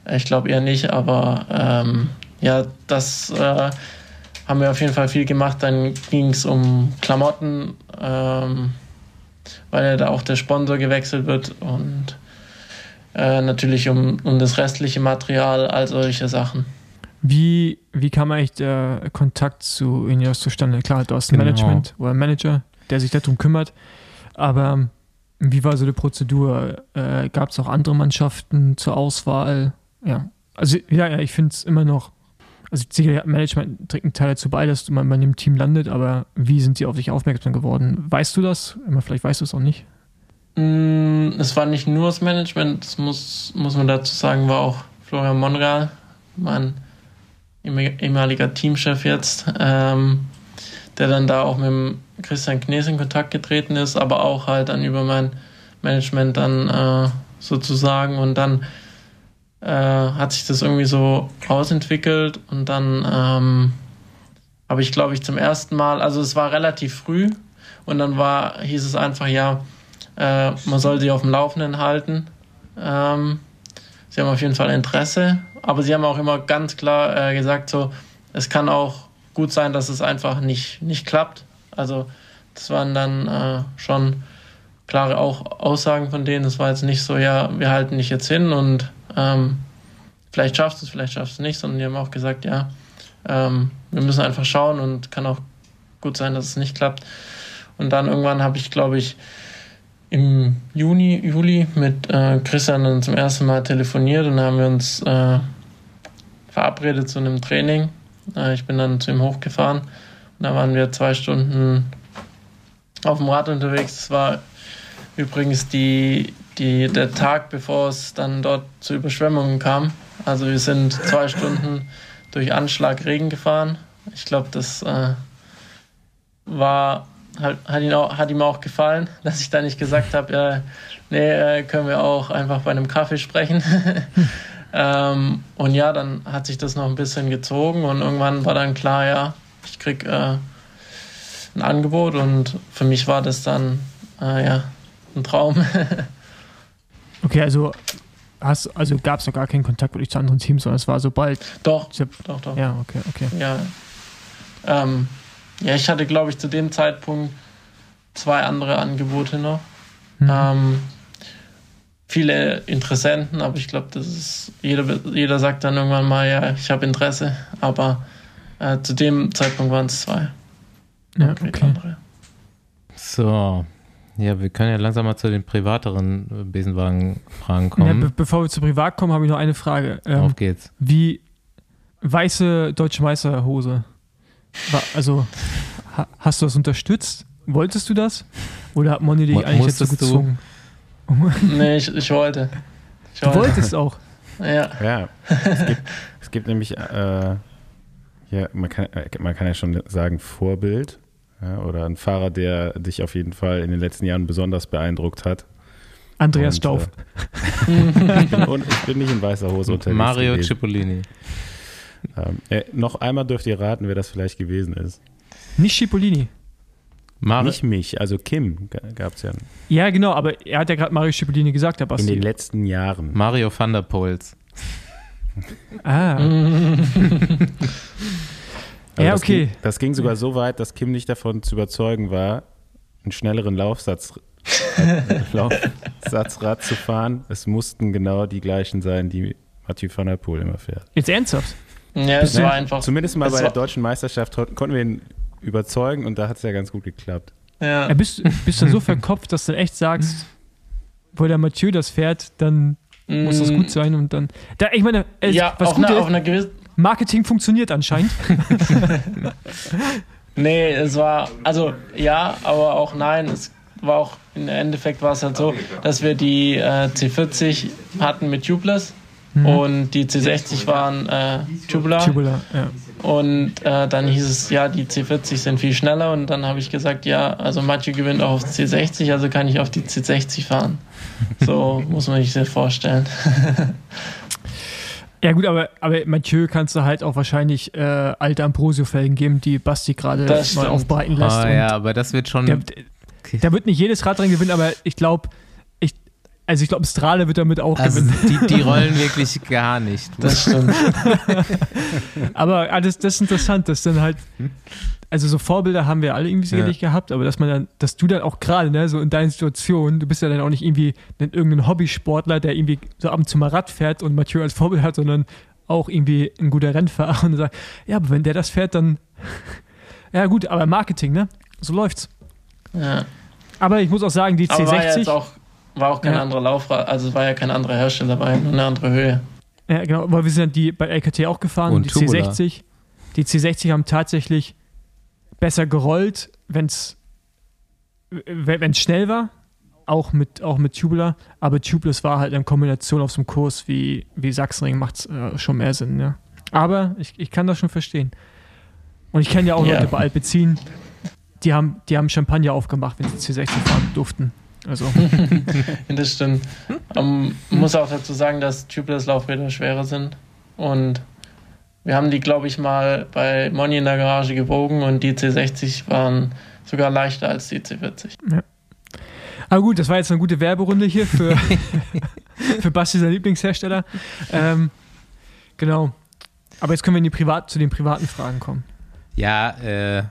Ich glaube eher nicht, aber ähm, ja, das äh, haben wir auf jeden Fall viel gemacht. Dann ging es um Klamotten, ähm, weil ja da auch der Sponsor gewechselt wird und äh, natürlich um, um das restliche Material, all solche Sachen.
Wie, wie kam eigentlich der Kontakt zu Ineos zustande? Klar, du hast ein genau. Management oder einen Manager, der sich darum kümmert, aber wie war so die Prozedur? Äh, Gab es auch andere Mannschaften zur Auswahl? Ja, also ja, ja ich finde es immer noch, also sicher Management trägt einen Teil dazu bei, dass man bei dem Team landet, aber wie sind sie auf sich aufmerksam geworden? Weißt du das? Vielleicht weißt du es auch nicht.
Mm, es war nicht nur das Management, das muss, muss man dazu sagen, war auch Florian Monreal, mein ehemaliger Teamchef jetzt, ähm, der dann da auch mit Christian Knees in Kontakt getreten ist, aber auch halt dann über mein Management dann äh, sozusagen und dann äh, hat sich das irgendwie so ausentwickelt und dann ähm, habe ich glaube ich zum ersten Mal, also es war relativ früh und dann war, hieß es einfach, ja, äh, man soll sie auf dem Laufenden halten. Ähm, sie haben auf jeden Fall Interesse, aber sie haben auch immer ganz klar äh, gesagt, so, es kann auch gut sein, dass es einfach nicht, nicht klappt. Also das waren dann äh, schon klare auch Aussagen von denen. Es war jetzt nicht so, ja, wir halten dich jetzt hin und ähm, vielleicht schaffst du es, vielleicht schaffst du es nicht, sondern die haben auch gesagt, ja, ähm, wir müssen einfach schauen und kann auch gut sein, dass es nicht klappt. Und dann irgendwann habe ich, glaube ich, im Juni, Juli mit äh, Christian dann zum ersten Mal telefoniert und haben wir uns äh, verabredet zu einem Training. Äh, ich bin dann zu ihm hochgefahren und da waren wir zwei Stunden auf dem Rad unterwegs. Das war übrigens die, die, der Tag, bevor es dann dort zu Überschwemmungen kam. Also wir sind zwei Stunden durch Anschlag Regen gefahren. Ich glaube, das äh, war hat, hat, ihn auch, hat ihm auch gefallen, dass ich da nicht gesagt habe, ja, nee, äh, können wir auch einfach bei einem Kaffee sprechen. ähm, und ja, dann hat sich das noch ein bisschen gezogen und irgendwann war dann klar, ja, ich krieg äh, ein Angebot und für mich war das dann äh, ja ein Traum.
okay, also hast, also gab es noch gar keinen Kontakt wirklich zu anderen Teams, sondern es war sobald.
Doch, doch, doch.
Ja, okay, okay.
Ja, ähm, ja ich hatte, glaube ich, zu dem Zeitpunkt zwei andere Angebote noch.
Mhm.
Ähm, viele Interessenten, aber ich glaube, das ist, jeder, jeder sagt dann irgendwann mal, ja, ich habe Interesse, aber äh, zu dem Zeitpunkt waren es zwei.
ja, okay.
andere.
So. Ja, wir können ja langsam mal zu den privateren äh, Besenwagen-Fragen
Ja,
kommen.
be bevor wir zu privat kommen, habe ich noch eine Frage. Ähm,
Auf geht's.
wie weiße deutsche Meisterhose. War, also, ha, hast du das unterstützt? Wolltest du das? Oder hat Moni dich eigentlich dazu gezwungen?
Nee, ich, ich wollte. Ich
Du wolltest auch.
Ja.
Ja, es gibt, es gibt nämlich, äh, ja, man kann, äh, man kann ja schon sagen, Vorbild ja, oder ein Fahrer, der dich auf jeden Fall in den letzten Jahren besonders beeindruckt hat.
Andreas
Und,
Stauf.
Äh, ich, bin, un- ich bin nicht in weißer Hose unterwegs.
Mario
gewesen.
Cipollini.
Ähm, äh, noch einmal dürft ihr raten, wer das vielleicht gewesen ist.
Nicht Cipollini.
Mario,
Nicht mich, also Kim gab es ja
Ja, genau, aber er hat ja gerade Mario Cipollini gesagt, der
in
Basti.
den letzten Jahren.
Mario van der Poels.
ah,
Also
Ja,
das
okay.
Ging, das ging sogar so weit, dass Kim nicht davon zu überzeugen war, einen schnelleren Laufsatz, Laufsatzrad zu fahren. Es mussten genau die gleichen sein, die Mathieu van der Poel immer fährt.
jetzt ernsthaft.
Ja, es
Ne?
war einfach.
Zumindest mal bei der deutschen Meisterschaft kon- konnten wir ihn überzeugen und da hat es ja ganz gut geklappt.
Ja.
Ja, bist, bist du so verkopft, dass du echt sagst, wo der Mathieu das fährt, dann muss das gut sein und dann. Da, ich meine, es,
Mm. Ja,
was
auf
gut
einer,
ist,
auf einer gewissen.
Marketing funktioniert anscheinend.
Nee, es war, also ja, aber auch nein. Es war auch, im Endeffekt war es halt so, dass wir die äh, C40 hatten mit Tubeless und die C60 waren äh, Tubular.
Tubular, ja.
Und äh, dann hieß es, ja, die C40 sind viel schneller und dann habe ich gesagt, ja, also Mathieu gewinnt auch auf C60, also kann ich auf die C60 fahren. So muss man sich das vorstellen.
Ja gut, aber, aber Mathieu kannst du halt auch wahrscheinlich äh, alte Ambrosio-Felgen geben, die Basti gerade neu
stimmt.
aufbereiten lässt.
Ah
und
ja, aber das wird schon.
der, der wird nicht jedes Rad dran gewinnen, aber ich glaube, also ich glaube, Strale wird damit auch
also
gewinnen.
die, die rollen wirklich gar nicht.
Das stimmt.
Aber ah, das, das ist interessant, dass dann halt, also so Vorbilder haben wir alle irgendwie sicherlich gehabt, aber dass man dann, dass du dann auch gerade, ne, so in deiner Situation, du bist ja dann auch nicht irgendwie ein, irgendein Hobbysportler, der irgendwie so ab und zu mal Rad fährt und Mathieu als Vorbild hat, sondern auch irgendwie ein guter Rennfahrer und sagt, ja, aber wenn der das fährt, dann, ja gut, aber Marketing, ne, so läuft's.
Ja.
Aber ich muss auch sagen, die
Aber war ja jetzt
C60,
auch, war auch kein
Ja.
anderer Laufrad, also es war ja kein anderer Hersteller dabei, nur eine andere Höhe.
ja genau, weil wir sind ja die bei LKT auch gefahren,
Und
die
Tubular.
C60, die C60 haben tatsächlich besser gerollt, wenn es wenn es schnell war, auch mit, auch mit Tubular, aber Tubeless war halt in Kombination auf so einem Kurs wie, wie Sachsenring macht äh, schon mehr Sinn, ja. Aber ich, ich kann das schon verstehen. Und ich kenne ja auch
Ja.
Leute bei Alpecin, die haben, die haben Champagner aufgemacht, wenn sie C60 fahren durften. Also,
Ja, das stimmt. Ähm, muss auch dazu sagen, dass Tubeless Laufräder schwerer sind. Und wir haben die, glaube ich, mal bei Moni in der Garage gewogen und die C60 waren sogar leichter als die C40.
aber gut, das war jetzt eine gute Werberunde hier für, für Basti, sein Lieblingshersteller. Ähm, genau. Aber jetzt können wir in die Privat, zu den privaten Fragen kommen.
Ja, äh,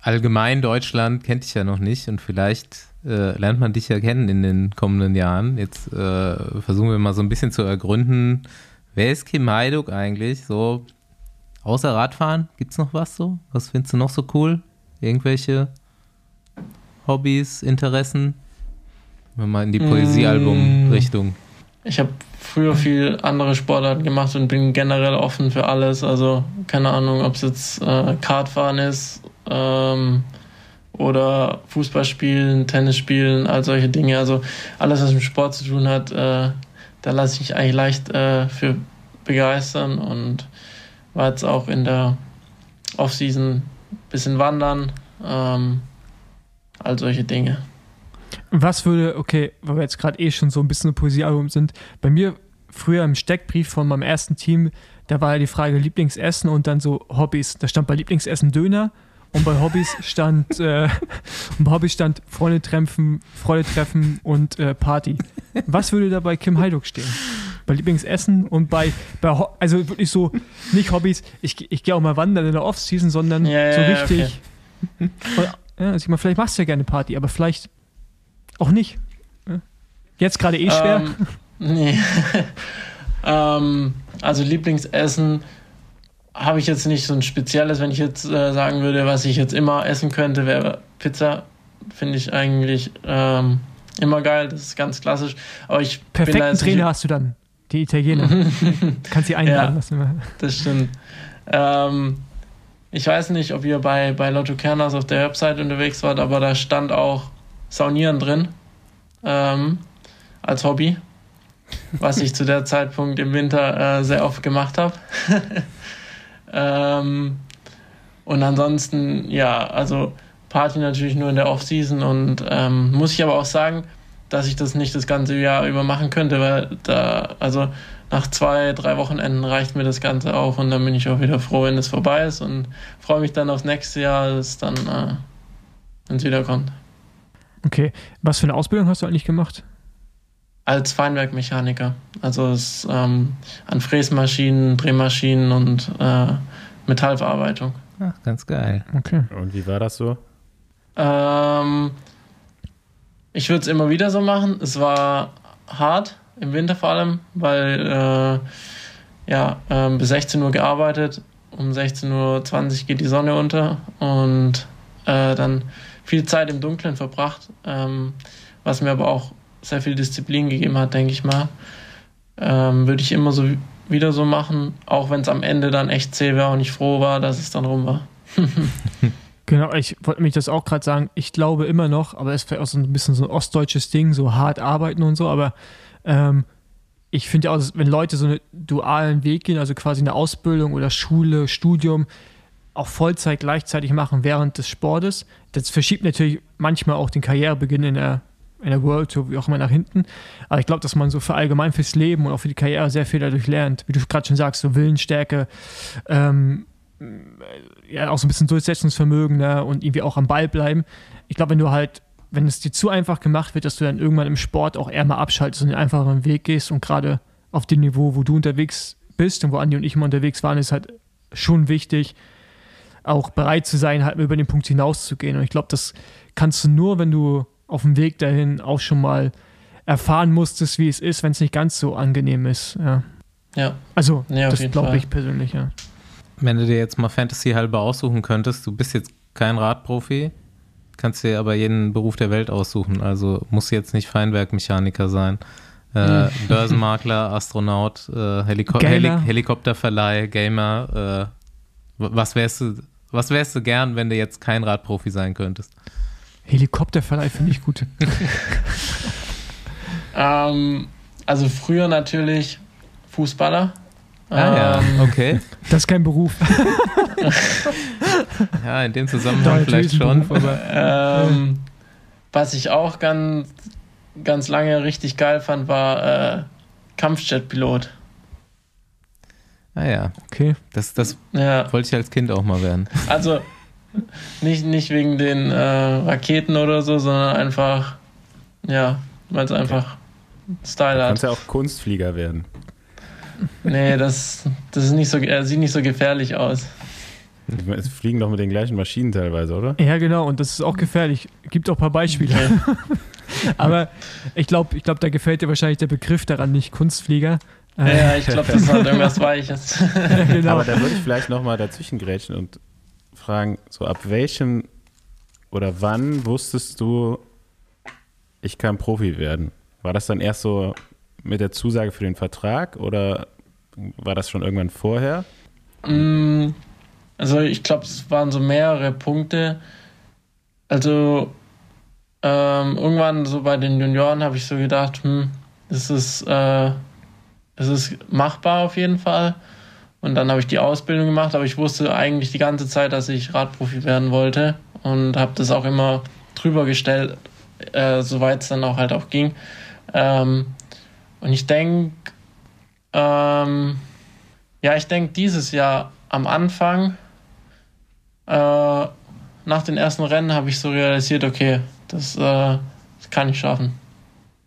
allgemein Deutschland kennt dich ja noch nicht und vielleicht äh, lernt man dich ja kennen in den kommenden Jahren. Jetzt äh, versuchen wir mal so ein bisschen zu ergründen, wer ist Kim Heiduk eigentlich? So, außer Radfahren, gibt's noch was so? Was findest du noch so cool? Irgendwelche Hobbys, Interessen? Wenn mal in die
Mm.
Poesiealbum-Richtung.
Ich habe früher viel andere Sportarten gemacht und bin generell offen für alles. Also keine Ahnung, ob es jetzt äh, Kartfahren ist ähm, oder Fußball spielen, Tennis spielen, all solche Dinge. Also alles, was mit Sport zu tun hat, äh, da lasse ich mich eigentlich leicht äh, für begeistern und war jetzt auch in der Offseason ein bisschen wandern, ähm, all solche Dinge.
Was würde, okay, weil wir jetzt gerade eh schon so ein bisschen ein Poesiealbum sind, bei mir früher im Steckbrief von meinem ersten Team, da war ja die Frage Lieblingsessen und dann so Hobbys. Da stand bei Lieblingsessen Döner und bei Hobbys stand, äh, und bei Hobbys stand Freunde treffen, Freunde treffen und äh, Party. Was würde da bei Kim Heiduk stehen? Bei Lieblingsessen und bei, bei Ho- also wirklich so, nicht Hobbys, ich, ich gehe auch mal wandern in der Off-Season, sondern
Ja,
so
ja,
richtig. Und, ja, also ich meine, vielleicht machst du ja gerne Party, aber vielleicht auch nicht. Jetzt gerade eh schwer.
Ähm, nee. ähm, also Lieblingsessen habe ich jetzt nicht so ein spezielles. Wenn ich jetzt äh, sagen würde, was ich jetzt immer essen könnte, wäre Pizza. Finde ich eigentlich ähm, immer geil. Das ist ganz klassisch. Aber ich bin
Perfekten
jetzt
Trainer hast du dann, die Italiener. Kannst sie einladen
Ja.
lassen.
Das stimmt. Ähm, ich weiß nicht, ob ihr bei, bei Lotto Kerners auf der Website unterwegs wart, aber da stand auch Saunieren drin ähm, als Hobby, was ich zu der Zeitpunkt im Winter äh, sehr oft gemacht habe. ähm, und ansonsten, ja, also Party natürlich nur in der Off-Season und ähm, muss ich aber auch sagen, dass ich das nicht das ganze Jahr über machen könnte, weil da, also nach zwei, drei Wochenenden reicht mir das Ganze auch und dann bin ich auch wieder froh, wenn es vorbei ist und freue mich dann aufs nächste Jahr, das dann, äh, wenn es wieder kommt.
Okay. Was für eine Ausbildung hast du eigentlich gemacht?
Als Feinwerkmechaniker, also es, ähm, an Fräsmaschinen, Drehmaschinen und äh, Metallverarbeitung.
Ach, ganz geil.
Okay.
Und wie war das so?
Ähm, ich würde es immer wieder so machen. Es war hart, im Winter vor allem, weil äh, ja, ähm, bis 16 Uhr gearbeitet, um 16.20 Uhr geht die Sonne unter und äh, dann viel Zeit im Dunkeln verbracht, ähm, was mir aber auch sehr viel Disziplin gegeben hat, denke ich mal. Ähm, würde ich immer so wieder so machen, auch wenn es am Ende dann echt zäh wäre und ich froh war, dass es dann rum war.
Genau, ich wollte mich das auch gerade sagen. Ich glaube immer noch, aber es ist vielleicht auch so ein bisschen so ein ostdeutsches Ding, so hart arbeiten und so, aber ähm, ich finde ja auch, dass wenn Leute so einen dualen Weg gehen, also quasi eine Ausbildung oder Schule, Studium, auch Vollzeit gleichzeitig machen während des Sportes, das verschiebt natürlich manchmal auch den Karrierebeginn in der, in der World Tour, wie auch immer nach hinten. Aber ich glaube, dass man so für allgemein fürs Leben und auch für die Karriere sehr viel dadurch lernt. Wie du gerade schon sagst, so Willensstärke, ähm, ja, auch so ein bisschen Durchsetzungsvermögen ne? und irgendwie auch am Ball bleiben. Ich glaube, wenn du halt, wenn es dir zu einfach gemacht wird, dass du dann irgendwann im Sport auch eher mal abschaltest und den einfacheren Weg gehst und gerade auf dem Niveau, wo du unterwegs bist und wo Andi und ich immer unterwegs waren, ist halt schon wichtig, auch bereit zu sein, halt über den Punkt hinauszugehen. Und ich glaube, das kannst du nur, wenn du auf dem Weg dahin auch schon mal erfahren musstest, wie es ist, wenn es nicht ganz so angenehm ist. Ja.
Ja,
Also,
Ja,
das glaube ich persönlich, ja.
Wenn du dir jetzt mal Fantasy halber aussuchen könntest, du bist jetzt kein Radprofi, kannst dir aber jeden Beruf der Welt aussuchen. Also muss jetzt nicht Feinwerkmechaniker sein. Äh, Börsenmakler, Astronaut, äh, Heliko
Gamer.
Heli Helikopterverleih, Gamer. Äh, was wärst du, was wärst du gern, wenn du jetzt kein Radprofi sein könntest?
Helikopterverleih finde ich gut.
ähm, also früher natürlich Fußballer.
Ah ja,
Ähm,
okay.
Das ist kein Beruf.
Ja, in dem Zusammenhang vielleicht schon.
Beruf,
Ähm, was ich auch ganz, ganz lange richtig geil fand, war äh, Kampfjetpilot.
Ah ja,
okay.
das, das
Ja,
wollte ich als Kind auch mal werden.
also nicht, nicht wegen den äh, Raketen oder so, sondern einfach, ja, weil es einfach Style
Du
hat.
kannst ja auch Kunstflieger werden.
Nee, das, das ist nicht so, er sieht nicht so gefährlich aus.
Es fliegen doch mit den gleichen Maschinen teilweise, oder?
Ja, genau, und das ist auch gefährlich. Gibt auch ein paar Beispiele. aber ich glaube, ich glaub, da gefällt dir wahrscheinlich der Begriff daran nicht, Kunstflieger. Äh,
Ja, ich glaube, das hat irgendwas Weiches.
genau.
Aber da würde ich vielleicht nochmal dazwischen grätschen und fragen, so ab welchem oder wann wusstest du, ich kann Profi werden? War das dann erst so mit der Zusage für den Vertrag oder war das schon irgendwann vorher?
Mm, Also ich glaube, es waren so mehrere Punkte. Also ähm, irgendwann so bei den Junioren habe ich so gedacht, hm, es ist, äh, es ist machbar auf jeden Fall. Und dann habe ich die Ausbildung gemacht, aber ich wusste eigentlich die ganze Zeit, dass ich Radprofi werden wollte und habe das auch immer drüber gestellt, äh, soweit es dann auch halt auch ging. Ähm, und ich denke, ähm, ja, ich denke dieses Jahr am Anfang, äh, nach den ersten Rennen, habe ich so realisiert, okay, das, äh, das kann ich schaffen.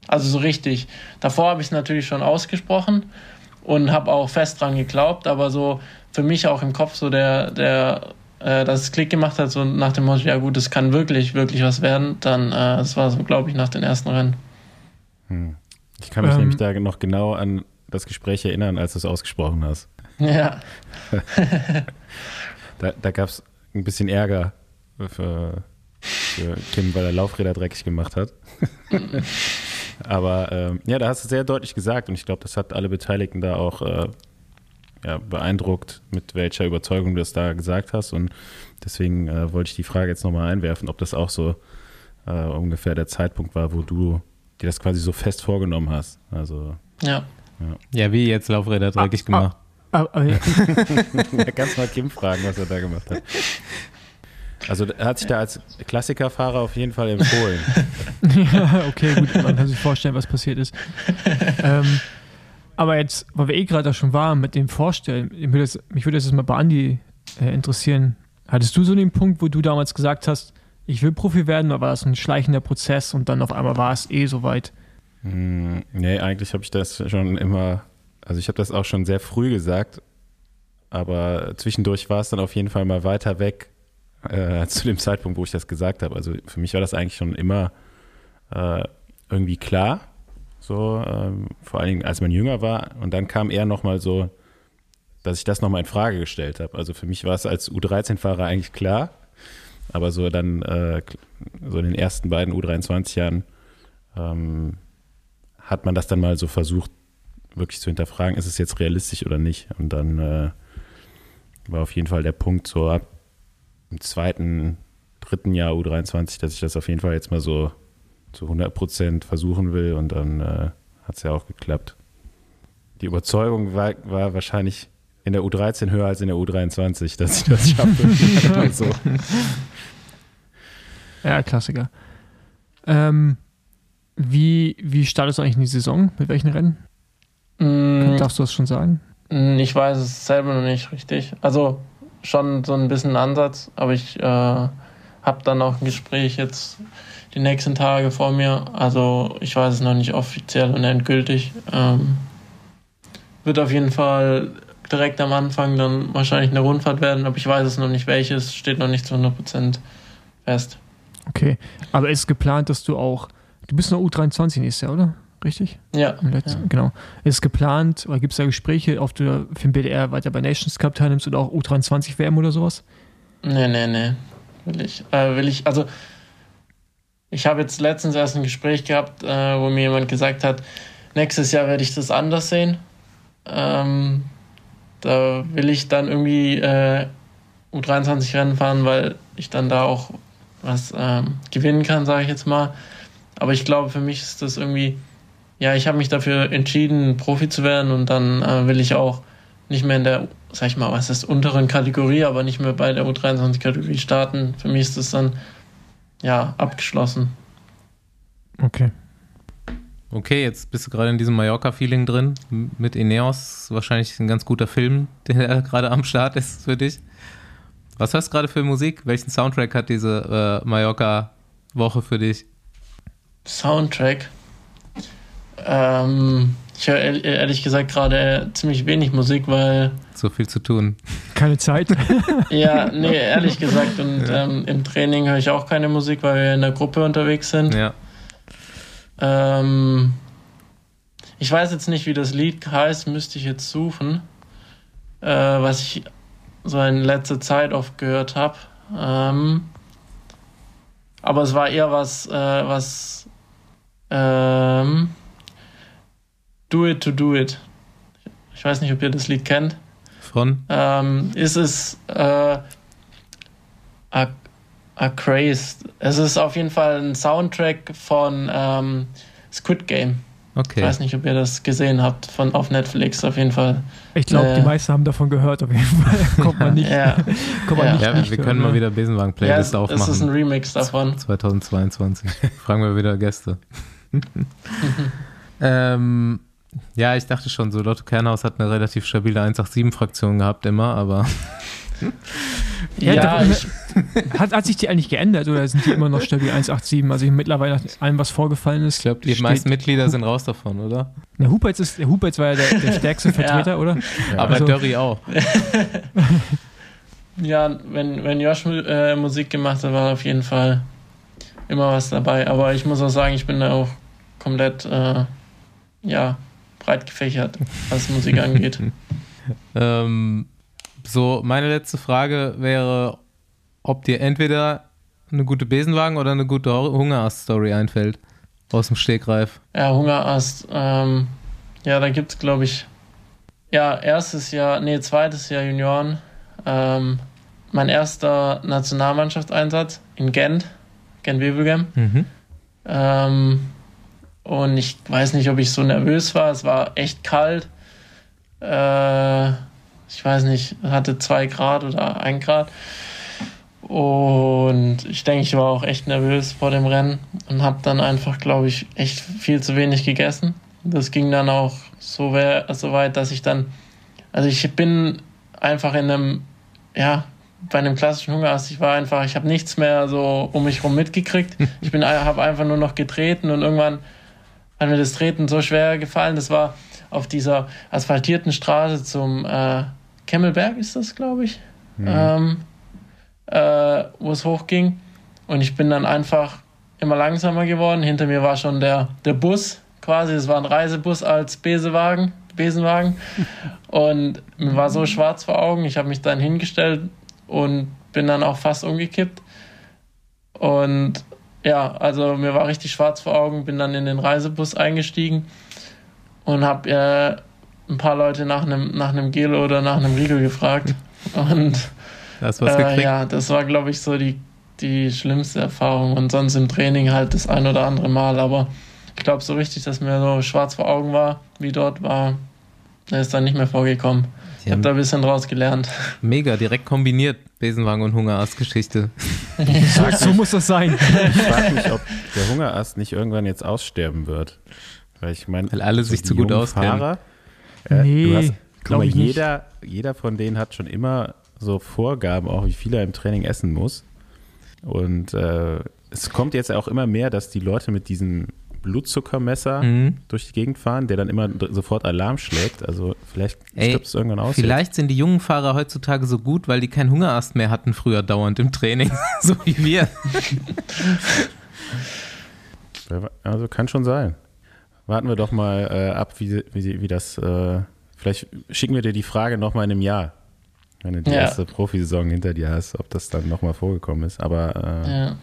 Also so richtig. Davor habe ich es natürlich schon ausgesprochen und habe auch fest dran geglaubt, aber so für mich auch im Kopf so der, der, äh, dass es Klick gemacht hat, so nach dem Motto, ja gut, es kann wirklich, wirklich was werden, dann, äh, das war so, glaube ich, nach den ersten Rennen.
Hm. Ich kann mich
Ähm.
nämlich da noch genau an das Gespräch erinnern, als du es ausgesprochen hast.
Ja,
Da, da gab es ein bisschen Ärger für, für Kim, weil er Laufräder dreckig gemacht hat. Aber ähm, ja, da hast du sehr deutlich gesagt und ich glaube, das hat alle Beteiligten da auch äh, ja, beeindruckt, mit welcher Überzeugung du das da gesagt hast. Und deswegen äh, wollte ich die Frage jetzt nochmal einwerfen, ob das auch so äh, ungefähr der Zeitpunkt war, wo du dir das quasi so fest vorgenommen hast. Also
ja.
Ja, wie jetzt Laufräder dreckig
Ah,
gemacht.
Aber, aber, ja,
Da kannst mal Kim fragen, was er da gemacht hat. Also er hat sich da als Klassikerfahrer auf jeden Fall empfohlen.
ja, okay, gut, man kann sich vorstellen, was passiert ist. ähm, aber jetzt, weil wir eh gerade da schon waren mit dem Vorstellen, mich würde das, mich würde das jetzt mal bei Andi äh, interessieren. Hattest du so den Punkt, wo du damals gesagt hast, ich will Profi werden, oder war das ein schleichender Prozess und dann auf einmal war es eh soweit?
Hm, nee, eigentlich habe ich das schon immer, also ich habe das auch schon sehr früh gesagt, aber zwischendurch war es dann auf jeden Fall mal weiter weg äh, zu dem Zeitpunkt, wo ich das gesagt habe. Also für mich war das eigentlich schon immer äh, irgendwie klar, so ähm, vor allen Dingen als man jünger war und dann kam eher nochmal so, dass ich das nochmal in Frage gestellt habe. Also für mich war es als U13-Fahrer eigentlich klar, aber so dann äh, so in den ersten beiden U23 Jahren ähm, hat man das dann mal so versucht, wirklich zu hinterfragen, ist es jetzt realistisch oder nicht? Und dann äh, war auf jeden Fall der Punkt so ab im zweiten, dritten Jahr U23, dass ich das auf jeden Fall jetzt mal so zu 100 Prozent versuchen will und dann äh, hat es ja auch geklappt. Die Überzeugung war, war wahrscheinlich in der U13 höher als in der U23, dass ich das schaffe. so.
Ja, Klassiker. Ähm, wie, wie startest du eigentlich in die Saison? Mit welchen Rennen?
Mm,
Darfst du das schon sagen?
mm, Ich weiß es selber noch nicht richtig. Also schon so ein bisschen Ansatz, aber ich äh, habe dann auch ein Gespräch jetzt die nächsten Tage vor mir. Also ich weiß es noch nicht offiziell und endgültig. Ähm, wird auf jeden Fall direkt am Anfang dann wahrscheinlich eine Rundfahrt werden, aber ich weiß es noch nicht welches, steht noch nicht zu 100% fest.
Okay. Aber ist geplant, dass du auch. Du bist noch U23 nächstes Jahr, oder? Richtig?
Ja,
letzten,
Ja.
Genau. Ist für oder gibt es da Gespräche, ob du für den BDR weiter bei Nations Cup teilnimmst oder auch U23 WM oder sowas?
Nee, nee, nee. Will ich. Äh, will ich, also ich habe jetzt letztens erst ein Gespräch gehabt, äh, wo mir jemand gesagt hat, nächstes Jahr werde ich das anders sehen. Ähm, da will ich dann irgendwie äh, U23 Rennen fahren, weil ich dann da auch was ähm, gewinnen kann, sage ich jetzt mal. Aber ich glaube, für mich ist das irgendwie, ja, ich habe mich dafür entschieden, Profi zu werden und dann äh, will ich auch nicht mehr in der, sag ich mal, was ist unteren Kategorie, aber nicht mehr bei der U23-Kategorie starten. Für mich ist das dann, ja, abgeschlossen.
Okay.
Okay, jetzt bist du gerade in diesem Mallorca-Feeling drin. Mit Ineos wahrscheinlich ein ganz guter Film, der gerade am Start ist für dich. Was hörst du gerade für Musik? Welchen Soundtrack hat diese äh, Mallorca-Woche für dich?
Soundtrack. Ähm, ich höre ehrlich, gesagt gerade ziemlich wenig Musik, weil,
So viel zu tun.
Keine Zeit.
ja, nee, ehrlich gesagt, und ähm, im Training höre ich auch keine Musik, weil wir in der Gruppe unterwegs sind.
Ja.
Ähm, ich weiß jetzt nicht, wie das Lied heißt, müsste ich jetzt suchen, äh, was ich so in letzter Zeit oft gehört habe. Ähm, aber es war eher was, äh, was ähm, Do It to Do It. Ich weiß nicht, ob ihr das Lied kennt.
Von?
Ähm, ist es äh, a, a Craze. Es ist auf jeden Fall ein Soundtrack von ähm, Squid Game. Ich
Okay.
weiß nicht, ob ihr das gesehen habt von auf Netflix auf jeden Fall.
Ich glaube,
Äh.
die meisten haben davon gehört, auf jeden Fall. Kommt man nicht.
Ja,
Kommt man
Ja.
nicht
Ja,
nicht
wir können mal
ne?
wieder
ja
Besenwagen-Playlist
es, es ist ein
aufmachen.
Remix davon.
2022. Fragen wir wieder Gäste. ähm, ja, ich dachte schon, so Lotto Kernhaus hat eine relativ stabile 187-Fraktion gehabt immer, aber
Ja,
Ja,
da-
ich,
Hat, hat sich die eigentlich geändert oder sind die immer noch stabil 187? Also mittlerweile nach allem, was vorgefallen ist.
Ich glaube, die
steht-
meisten Mitglieder sind raus davon, oder?
Der Huberts, ist, der Huberts war ja der, der stärkste Vertreter, oder?
Aber
Also-
Dörri auch.
ja, wenn, wenn Josh äh, Musik gemacht hat, war auf jeden Fall immer was dabei. Aber ich muss auch sagen, ich bin da auch komplett äh, ja, breit gefächert, was Musik angeht.
Ähm, so, meine letzte Frage wäre, ob dir entweder eine gute Besenwagen oder eine gute Hungerast-Story einfällt. Aus dem Stegreif.
Ja, Hungerast. Ähm, ja, da gibt es, glaube ich, ja, erstes Jahr, nee, zweites Jahr Junioren. Ähm, mein erster Nationalmannschaftseinsatz in Gent, Gent-Wevelgem.
Mhm.
Ähm, und ich weiß nicht, ob ich so nervös war. Es war echt kalt. Äh, ich weiß nicht, es hatte zwei Grad oder ein Grad. Und ich denke, ich war auch echt nervös vor dem Rennen und habe dann einfach, glaube ich, echt viel zu wenig gegessen. Das ging dann auch so, weit, dass ich dann, also ich bin einfach in einem, ja, bei einem klassischen Hungerast, ich war einfach, ich habe nichts mehr so um mich rum mitgekriegt. Ich bin, habe einfach nur noch getreten und irgendwann hat mir das Treten so schwer gefallen. Das war auf dieser asphaltierten Straße zum äh, Kemmelberg, ist das, glaube ich, ähm, äh, wo es hochging. Und ich bin dann einfach immer langsamer geworden. Hinter mir war schon der, der Bus quasi. Es war ein Reisebus als Besewagen, Besenwagen. Und mir war so schwarz vor Augen. Ich habe mich dann hingestellt und bin dann auch fast umgekippt. Und ja, also mir war richtig schwarz vor Augen, bin dann in den Reisebus eingestiegen und habe äh, ein paar Leute nach einem nach einem Gel oder nach einem Riegel gefragt. Und
du was
äh,
gekriegt?
ja, das war, glaube ich, so die, die schlimmste Erfahrung. Und sonst im Training halt das ein oder andere Mal. Aber ich glaube, so richtig, dass mir so schwarz vor Augen war, wie dort war, das ist dann nicht mehr vorgekommen. Ich habe da ein bisschen draus gelernt.
mega direkt kombiniert, Besenwagen und Hungerast-Geschichte.
So, so muss das sein.
Ich frage mich, ob der Hungerast nicht irgendwann jetzt aussterben wird. Weil ich meine,
Weil alle sich
die
zu gut auskennen.
Fahrer, äh,
Nee,
du hast, guck mal,
ich nicht.
jeder, jeder von denen hat schon immer so Vorgaben, auch wie viel er im Training essen muss. Und äh, es kommt jetzt auch immer mehr, dass die Leute mit diesem Blutzuckermesser
Mhm.
durch die Gegend fahren, der dann immer sofort Alarm schlägt. Also vielleicht stirbt es irgendwann aus.
Vielleicht sind die jungen Fahrer heutzutage so gut, weil die keinen Hungerast mehr hatten früher dauernd im Training. so wie wir.
Also kann schon sein. Warten wir doch mal äh, ab, wie, wie, wie das. Äh, vielleicht schicken wir dir die Frage nochmal in einem Jahr, wenn du die
Ja.
erste Profisaison hinter dir hast, ob das dann nochmal vorgekommen ist. Aber äh, ja.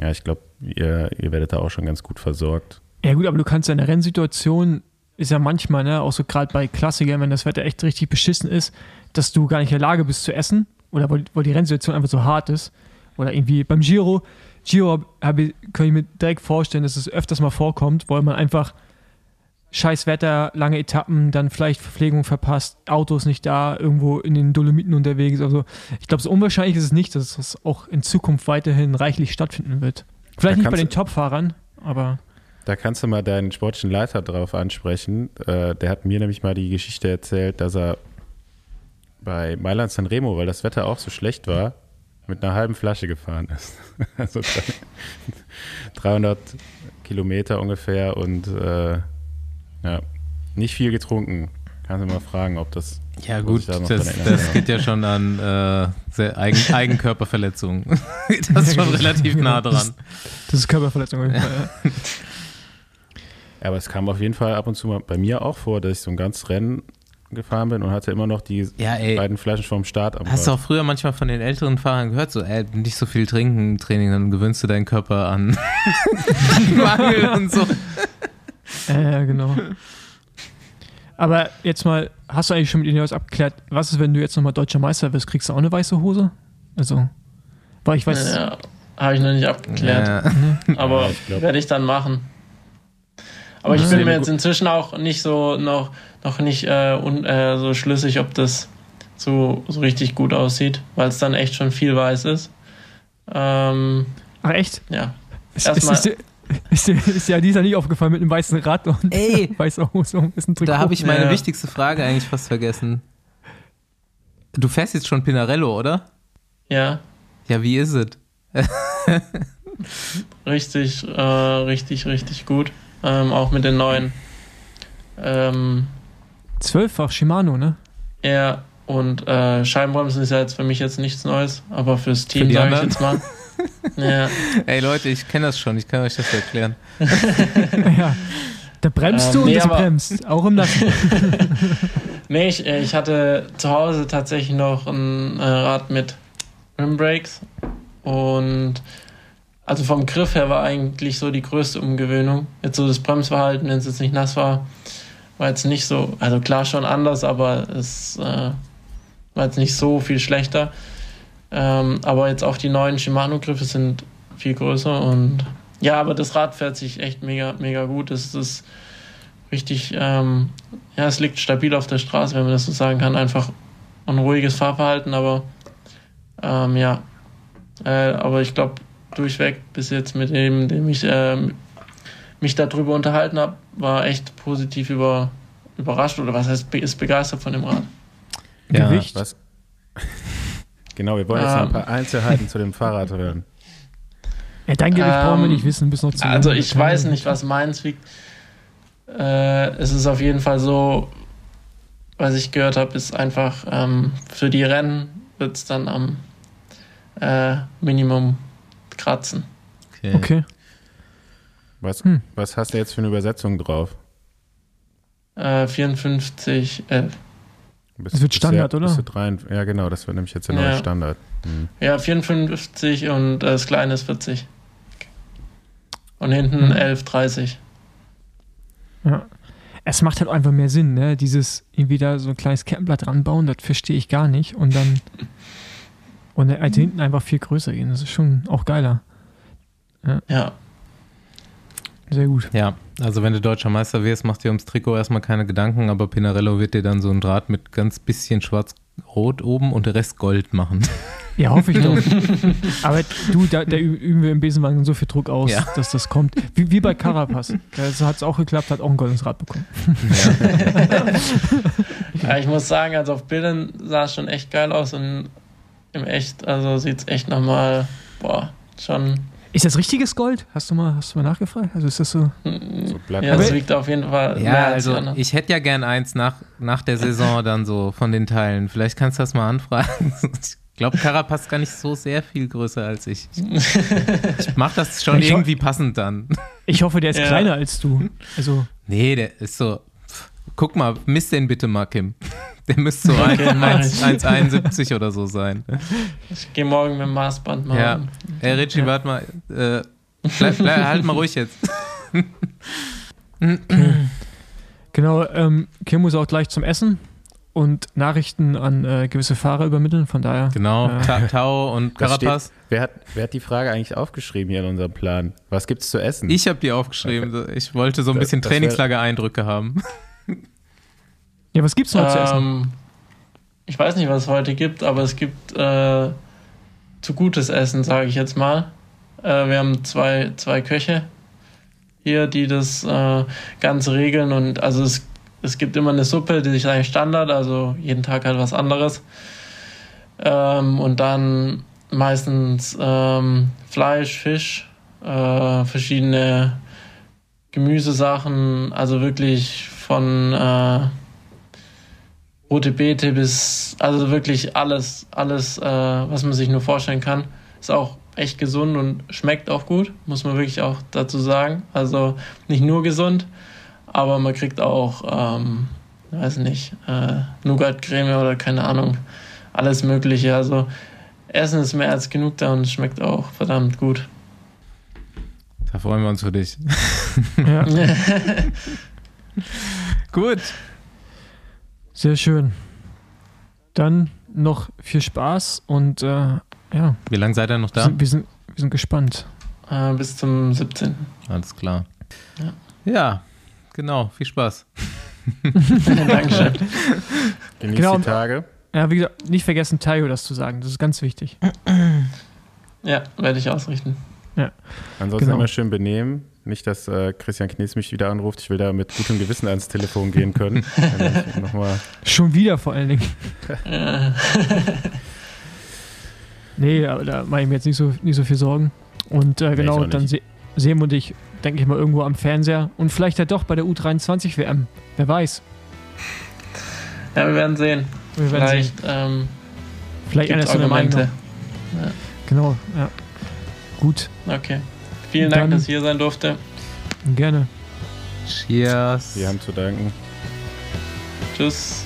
Ja.
ich glaube, ihr, ihr werdet da auch schon ganz gut versorgt.
Ja gut, aber du kannst ja in der Rennsituation, ist ja manchmal, ne, auch so gerade bei Klassikern, wenn das Wetter echt richtig beschissen ist, dass du gar nicht in der Lage bist zu essen oder weil, weil die Rennsituation einfach so hart ist. Oder irgendwie beim Giro, Giro hab kann ich mir direkt vorstellen, dass es öfters mal vorkommt, weil man einfach scheiß Wetter, lange Etappen, dann vielleicht Verpflegung verpasst, Autos nicht da, irgendwo in den Dolomiten unterwegs. Also ich glaube, so unwahrscheinlich ist es nicht, dass es auch in Zukunft weiterhin reichlich stattfinden wird. Vielleicht nicht bei den Top-Fahrern, aber
Da kannst du mal deinen sportlichen Leiter drauf ansprechen. Äh, der hat mir nämlich mal die Geschichte erzählt, dass er bei Mailand Sanremo, weil das Wetter auch so schlecht war, mit einer halben Flasche gefahren ist. also 300 Kilometer ungefähr und äh, ja, nicht viel getrunken. Kannst du mal fragen, ob das.
Ja gut,
da
das, das geht ja schon an äh, sehr Eigen, Eigenkörperverletzungen. das ist schon relativ nah dran.
das ist Körperverletzung. auf jeden Fall, ja.
Aber es kam auf jeden Fall ab und zu mal bei mir auch vor, dass ich so ein ganzes Rennen gefahren bin und hatte immer noch die
Ja, ey.
beiden Flaschen vom Start am
Hast du auch früher manchmal von den älteren Fahrern gehört, so, ey, nicht so viel trinken im Training, dann gewöhnst du deinen Körper an Mangel und so.
Äh, genau. Aber jetzt mal, hast du eigentlich schon mit Ineos abgeklärt, was ist, wenn du jetzt nochmal deutscher Meister wirst? Kriegst du auch eine weiße Hose? Also, weil ich weiß,
Ja, habe ich noch nicht abgeklärt.
Ja.
Aber
Ja,
werde ich dann machen. Aber ich
Ja.
bin mir jetzt inzwischen auch nicht so noch, noch nicht äh, un, äh, so schlüssig, ob das so, so richtig gut aussieht, weil es dann echt schon viel weiß ist. Ähm,
ach echt?
ja.
Ist, ist,
Erstmal-
ist, dir- ist, dir- ist ja dieser nicht aufgefallen mit einem weißen Rad und
Ey.
weißer Hose und ein Trikot.
Da habe ich meine
Ja.
wichtigste Frage eigentlich fast vergessen. du fährst jetzt schon Pinarello, oder?
Ja,
Ja, wie ist es?
richtig, äh, richtig, richtig gut. Ähm, auch mit den neuen. Ähm,
Zwölffach Shimano, ne?
ja, und äh, Scheibenbremsen ist ja jetzt für mich jetzt nichts Neues, aber fürs Team sage ich jetzt mal. ja,
Ey Leute, ich kenne das schon, ich kann euch das erklären.
ja. Da bremst
Ähm,
du und
nee,
das
aber-
bremst. Auch im Nassen.
nee, ich, äh, ich hatte zu Hause tatsächlich noch ein äh, Rad mit Rimbrakes und also vom Griff her war eigentlich so die größte Umgewöhnung. Jetzt so das Bremsverhalten, wenn es jetzt nicht nass war, war jetzt nicht so, also klar schon anders, aber es äh, war jetzt nicht so viel schlechter. Ähm, aber jetzt auch die neuen Shimano-Griffe sind viel größer und ja, aber das Rad fährt sich echt mega, mega gut. Es ist richtig, ähm, ja, es liegt stabil auf der Straße, wenn man das so sagen kann. Einfach ein ruhiges Fahrverhalten, aber ähm, ja. Äh, aber ich glaube, durchweg bis jetzt mit dem, dem ich ähm, mich darüber unterhalten habe, war echt positiv über, überrascht oder was heißt, ist begeistert von dem Rad.
Ja,
Gewicht.
Was? Genau, wir wollen jetzt noch ein
Ähm.
paar Einzelheiten zu dem Fahrrad hören.
Ja, dein Gewicht
Ähm,
brauchen wir nicht wissen, bis noch zu
Also ich weiß nicht, was meins wiegt. Äh, es ist auf jeden Fall so, was ich gehört habe, ist einfach ähm, für die Rennen wird es dann am äh, Minimum kratzen.
Okay.
Okay.
Was,
Hm.
was hast du jetzt für eine Übersetzung drauf?
Äh, 54, 11.
Bist,
Das wird Standard,
ja,
oder?
Drei, ja, genau, das wird nämlich jetzt der
Ja.
neue Standard. Hm.
Ja, 54 und äh, das kleine ist 40. Und hinten
Mhm.
11, 30.
Ja. Es macht halt einfach mehr Sinn, ne? Dieses irgendwie da so ein kleines Kettenblatt ranbauen, das verstehe ich gar nicht. Und dann und dann halt hinten einfach viel größer gehen. Das ist schon auch geiler.
Ja,
Sehr gut.
Ja, also wenn du deutscher Meister wirst, mach dir ums Trikot erstmal keine Gedanken, aber Pinarello wird dir dann so ein Draht mit ganz bisschen schwarz-rot oben und der Rest Gold machen.
Ja, hoffe ich doch. Aber du, da, da üben wir im Besenwagen so viel Druck aus,
Ja.
dass das kommt. Wie, wie bei Carapaz. Da hat es auch geklappt, hat auch ein goldenes Rad bekommen.
ja, ich muss sagen, also auf Bildern sah es schon echt geil aus und im Echt, also sieht es echt nochmal, boah, schon.
Ist das richtiges Gold? Hast du mal, hast du mal nachgefragt? Also ist das so?
So bleibt
Ja,
das.
das wiegt auf jeden Fall
Ja,
mehr als
also
anderen.
ich hätte ja gern eins nach, nach der Saison dann so von den Teilen. Vielleicht kannst du das mal anfragen. Ich glaube, Carapaz gar nicht so sehr viel größer als ich. Ich mach das schon
Ich
irgendwie passend dann.
Ich hoffe, der ist
Ja.
kleiner als du. Also,
Nee, der ist so. pff, Guck mal, misst den bitte mal, Kim. Der müsste so
Okay, mach
1
ich.
1,71 oder so sein.
Ich gehe morgen mit dem Maßband mal.
Ja. Ey, Richie, warte mal. Äh, bleib, bleib, halt mal ruhig jetzt.
genau, ähm, Kim muss auch gleich zum Essen und Nachrichten an äh, gewisse Fahrer übermitteln. Von daher.
Genau,
Ja.
Ta Tau und
Das steht-
Carapaz.
Wer hat, wer hat die Frage eigentlich aufgeschrieben hier in unserem Plan? Was gibt's zu essen?
Ich habe die aufgeschrieben. Ich wollte so ein
Das-
bisschen Trainingslager-Eindrücke haben.
Ja, was gibt's noch zu essen?
Ähm, ich weiß nicht, was es heute gibt, aber es gibt äh, zu gutes Essen, sage ich jetzt mal. Äh, wir haben zwei, zwei Köche hier, die das äh, Ganze regeln und also es, es gibt immer eine Suppe, die ist eigentlich Standard, also jeden Tag halt was anderes. Ähm, und dann meistens ähm, Fleisch, Fisch, äh, verschiedene Gemüsesachen, also wirklich von äh, rote Beete bis, also wirklich alles, alles, äh, was man sich nur vorstellen kann. Ist auch echt gesund und schmeckt auch gut, muss man wirklich auch dazu sagen. Also nicht nur gesund, aber man kriegt auch, ähm, weiß nicht, äh, Nougat-Creme oder keine Ahnung, alles Mögliche. Also Essen ist mehr als genug da und schmeckt auch verdammt gut.
Da freuen wir uns für dich.
Ja,
Gut.
Sehr schön. Dann noch viel Spaß und äh, ja,
Wie lange seid ihr noch
wir,
da?
sind, wir, sind, wir sind gespannt.
Äh, bis zum 17.
Alles klar.
Ja.
Ja, genau. Viel Spaß.
Dankeschön.
Genießt
Genau.
die Tage.
Ja, wie gesagt, nicht vergessen, Tayo das zu sagen. Das ist ganz wichtig.
Ja, werde ich ausrichten.
Ansonsten
Genau.
immer schön benehmen. Nicht, dass äh, Christian Knies mich wieder anruft. Ich will da mit gutem Gewissen ans Telefon gehen können.
Schon wieder vor allen Dingen. nee, aber da mache ich mir jetzt nicht so, nicht so viel Sorgen. Und äh, genau, dann se sehen wir dich, denke ich mal, irgendwo am Fernseher. Und vielleicht ja doch bei der U23 WM. Wer weiß.
Ja, wir werden sehen.
Wir werden
Vielleicht
sehen.
ähm,
Vielleicht einer der Meinung.
Argumente.
Genau, ja. Gut,
Okay. Vielen Dank,
Dann-
dass ich hier sein durfte.
gerne.
Cheers.
wir haben zu danken.
Tschüss.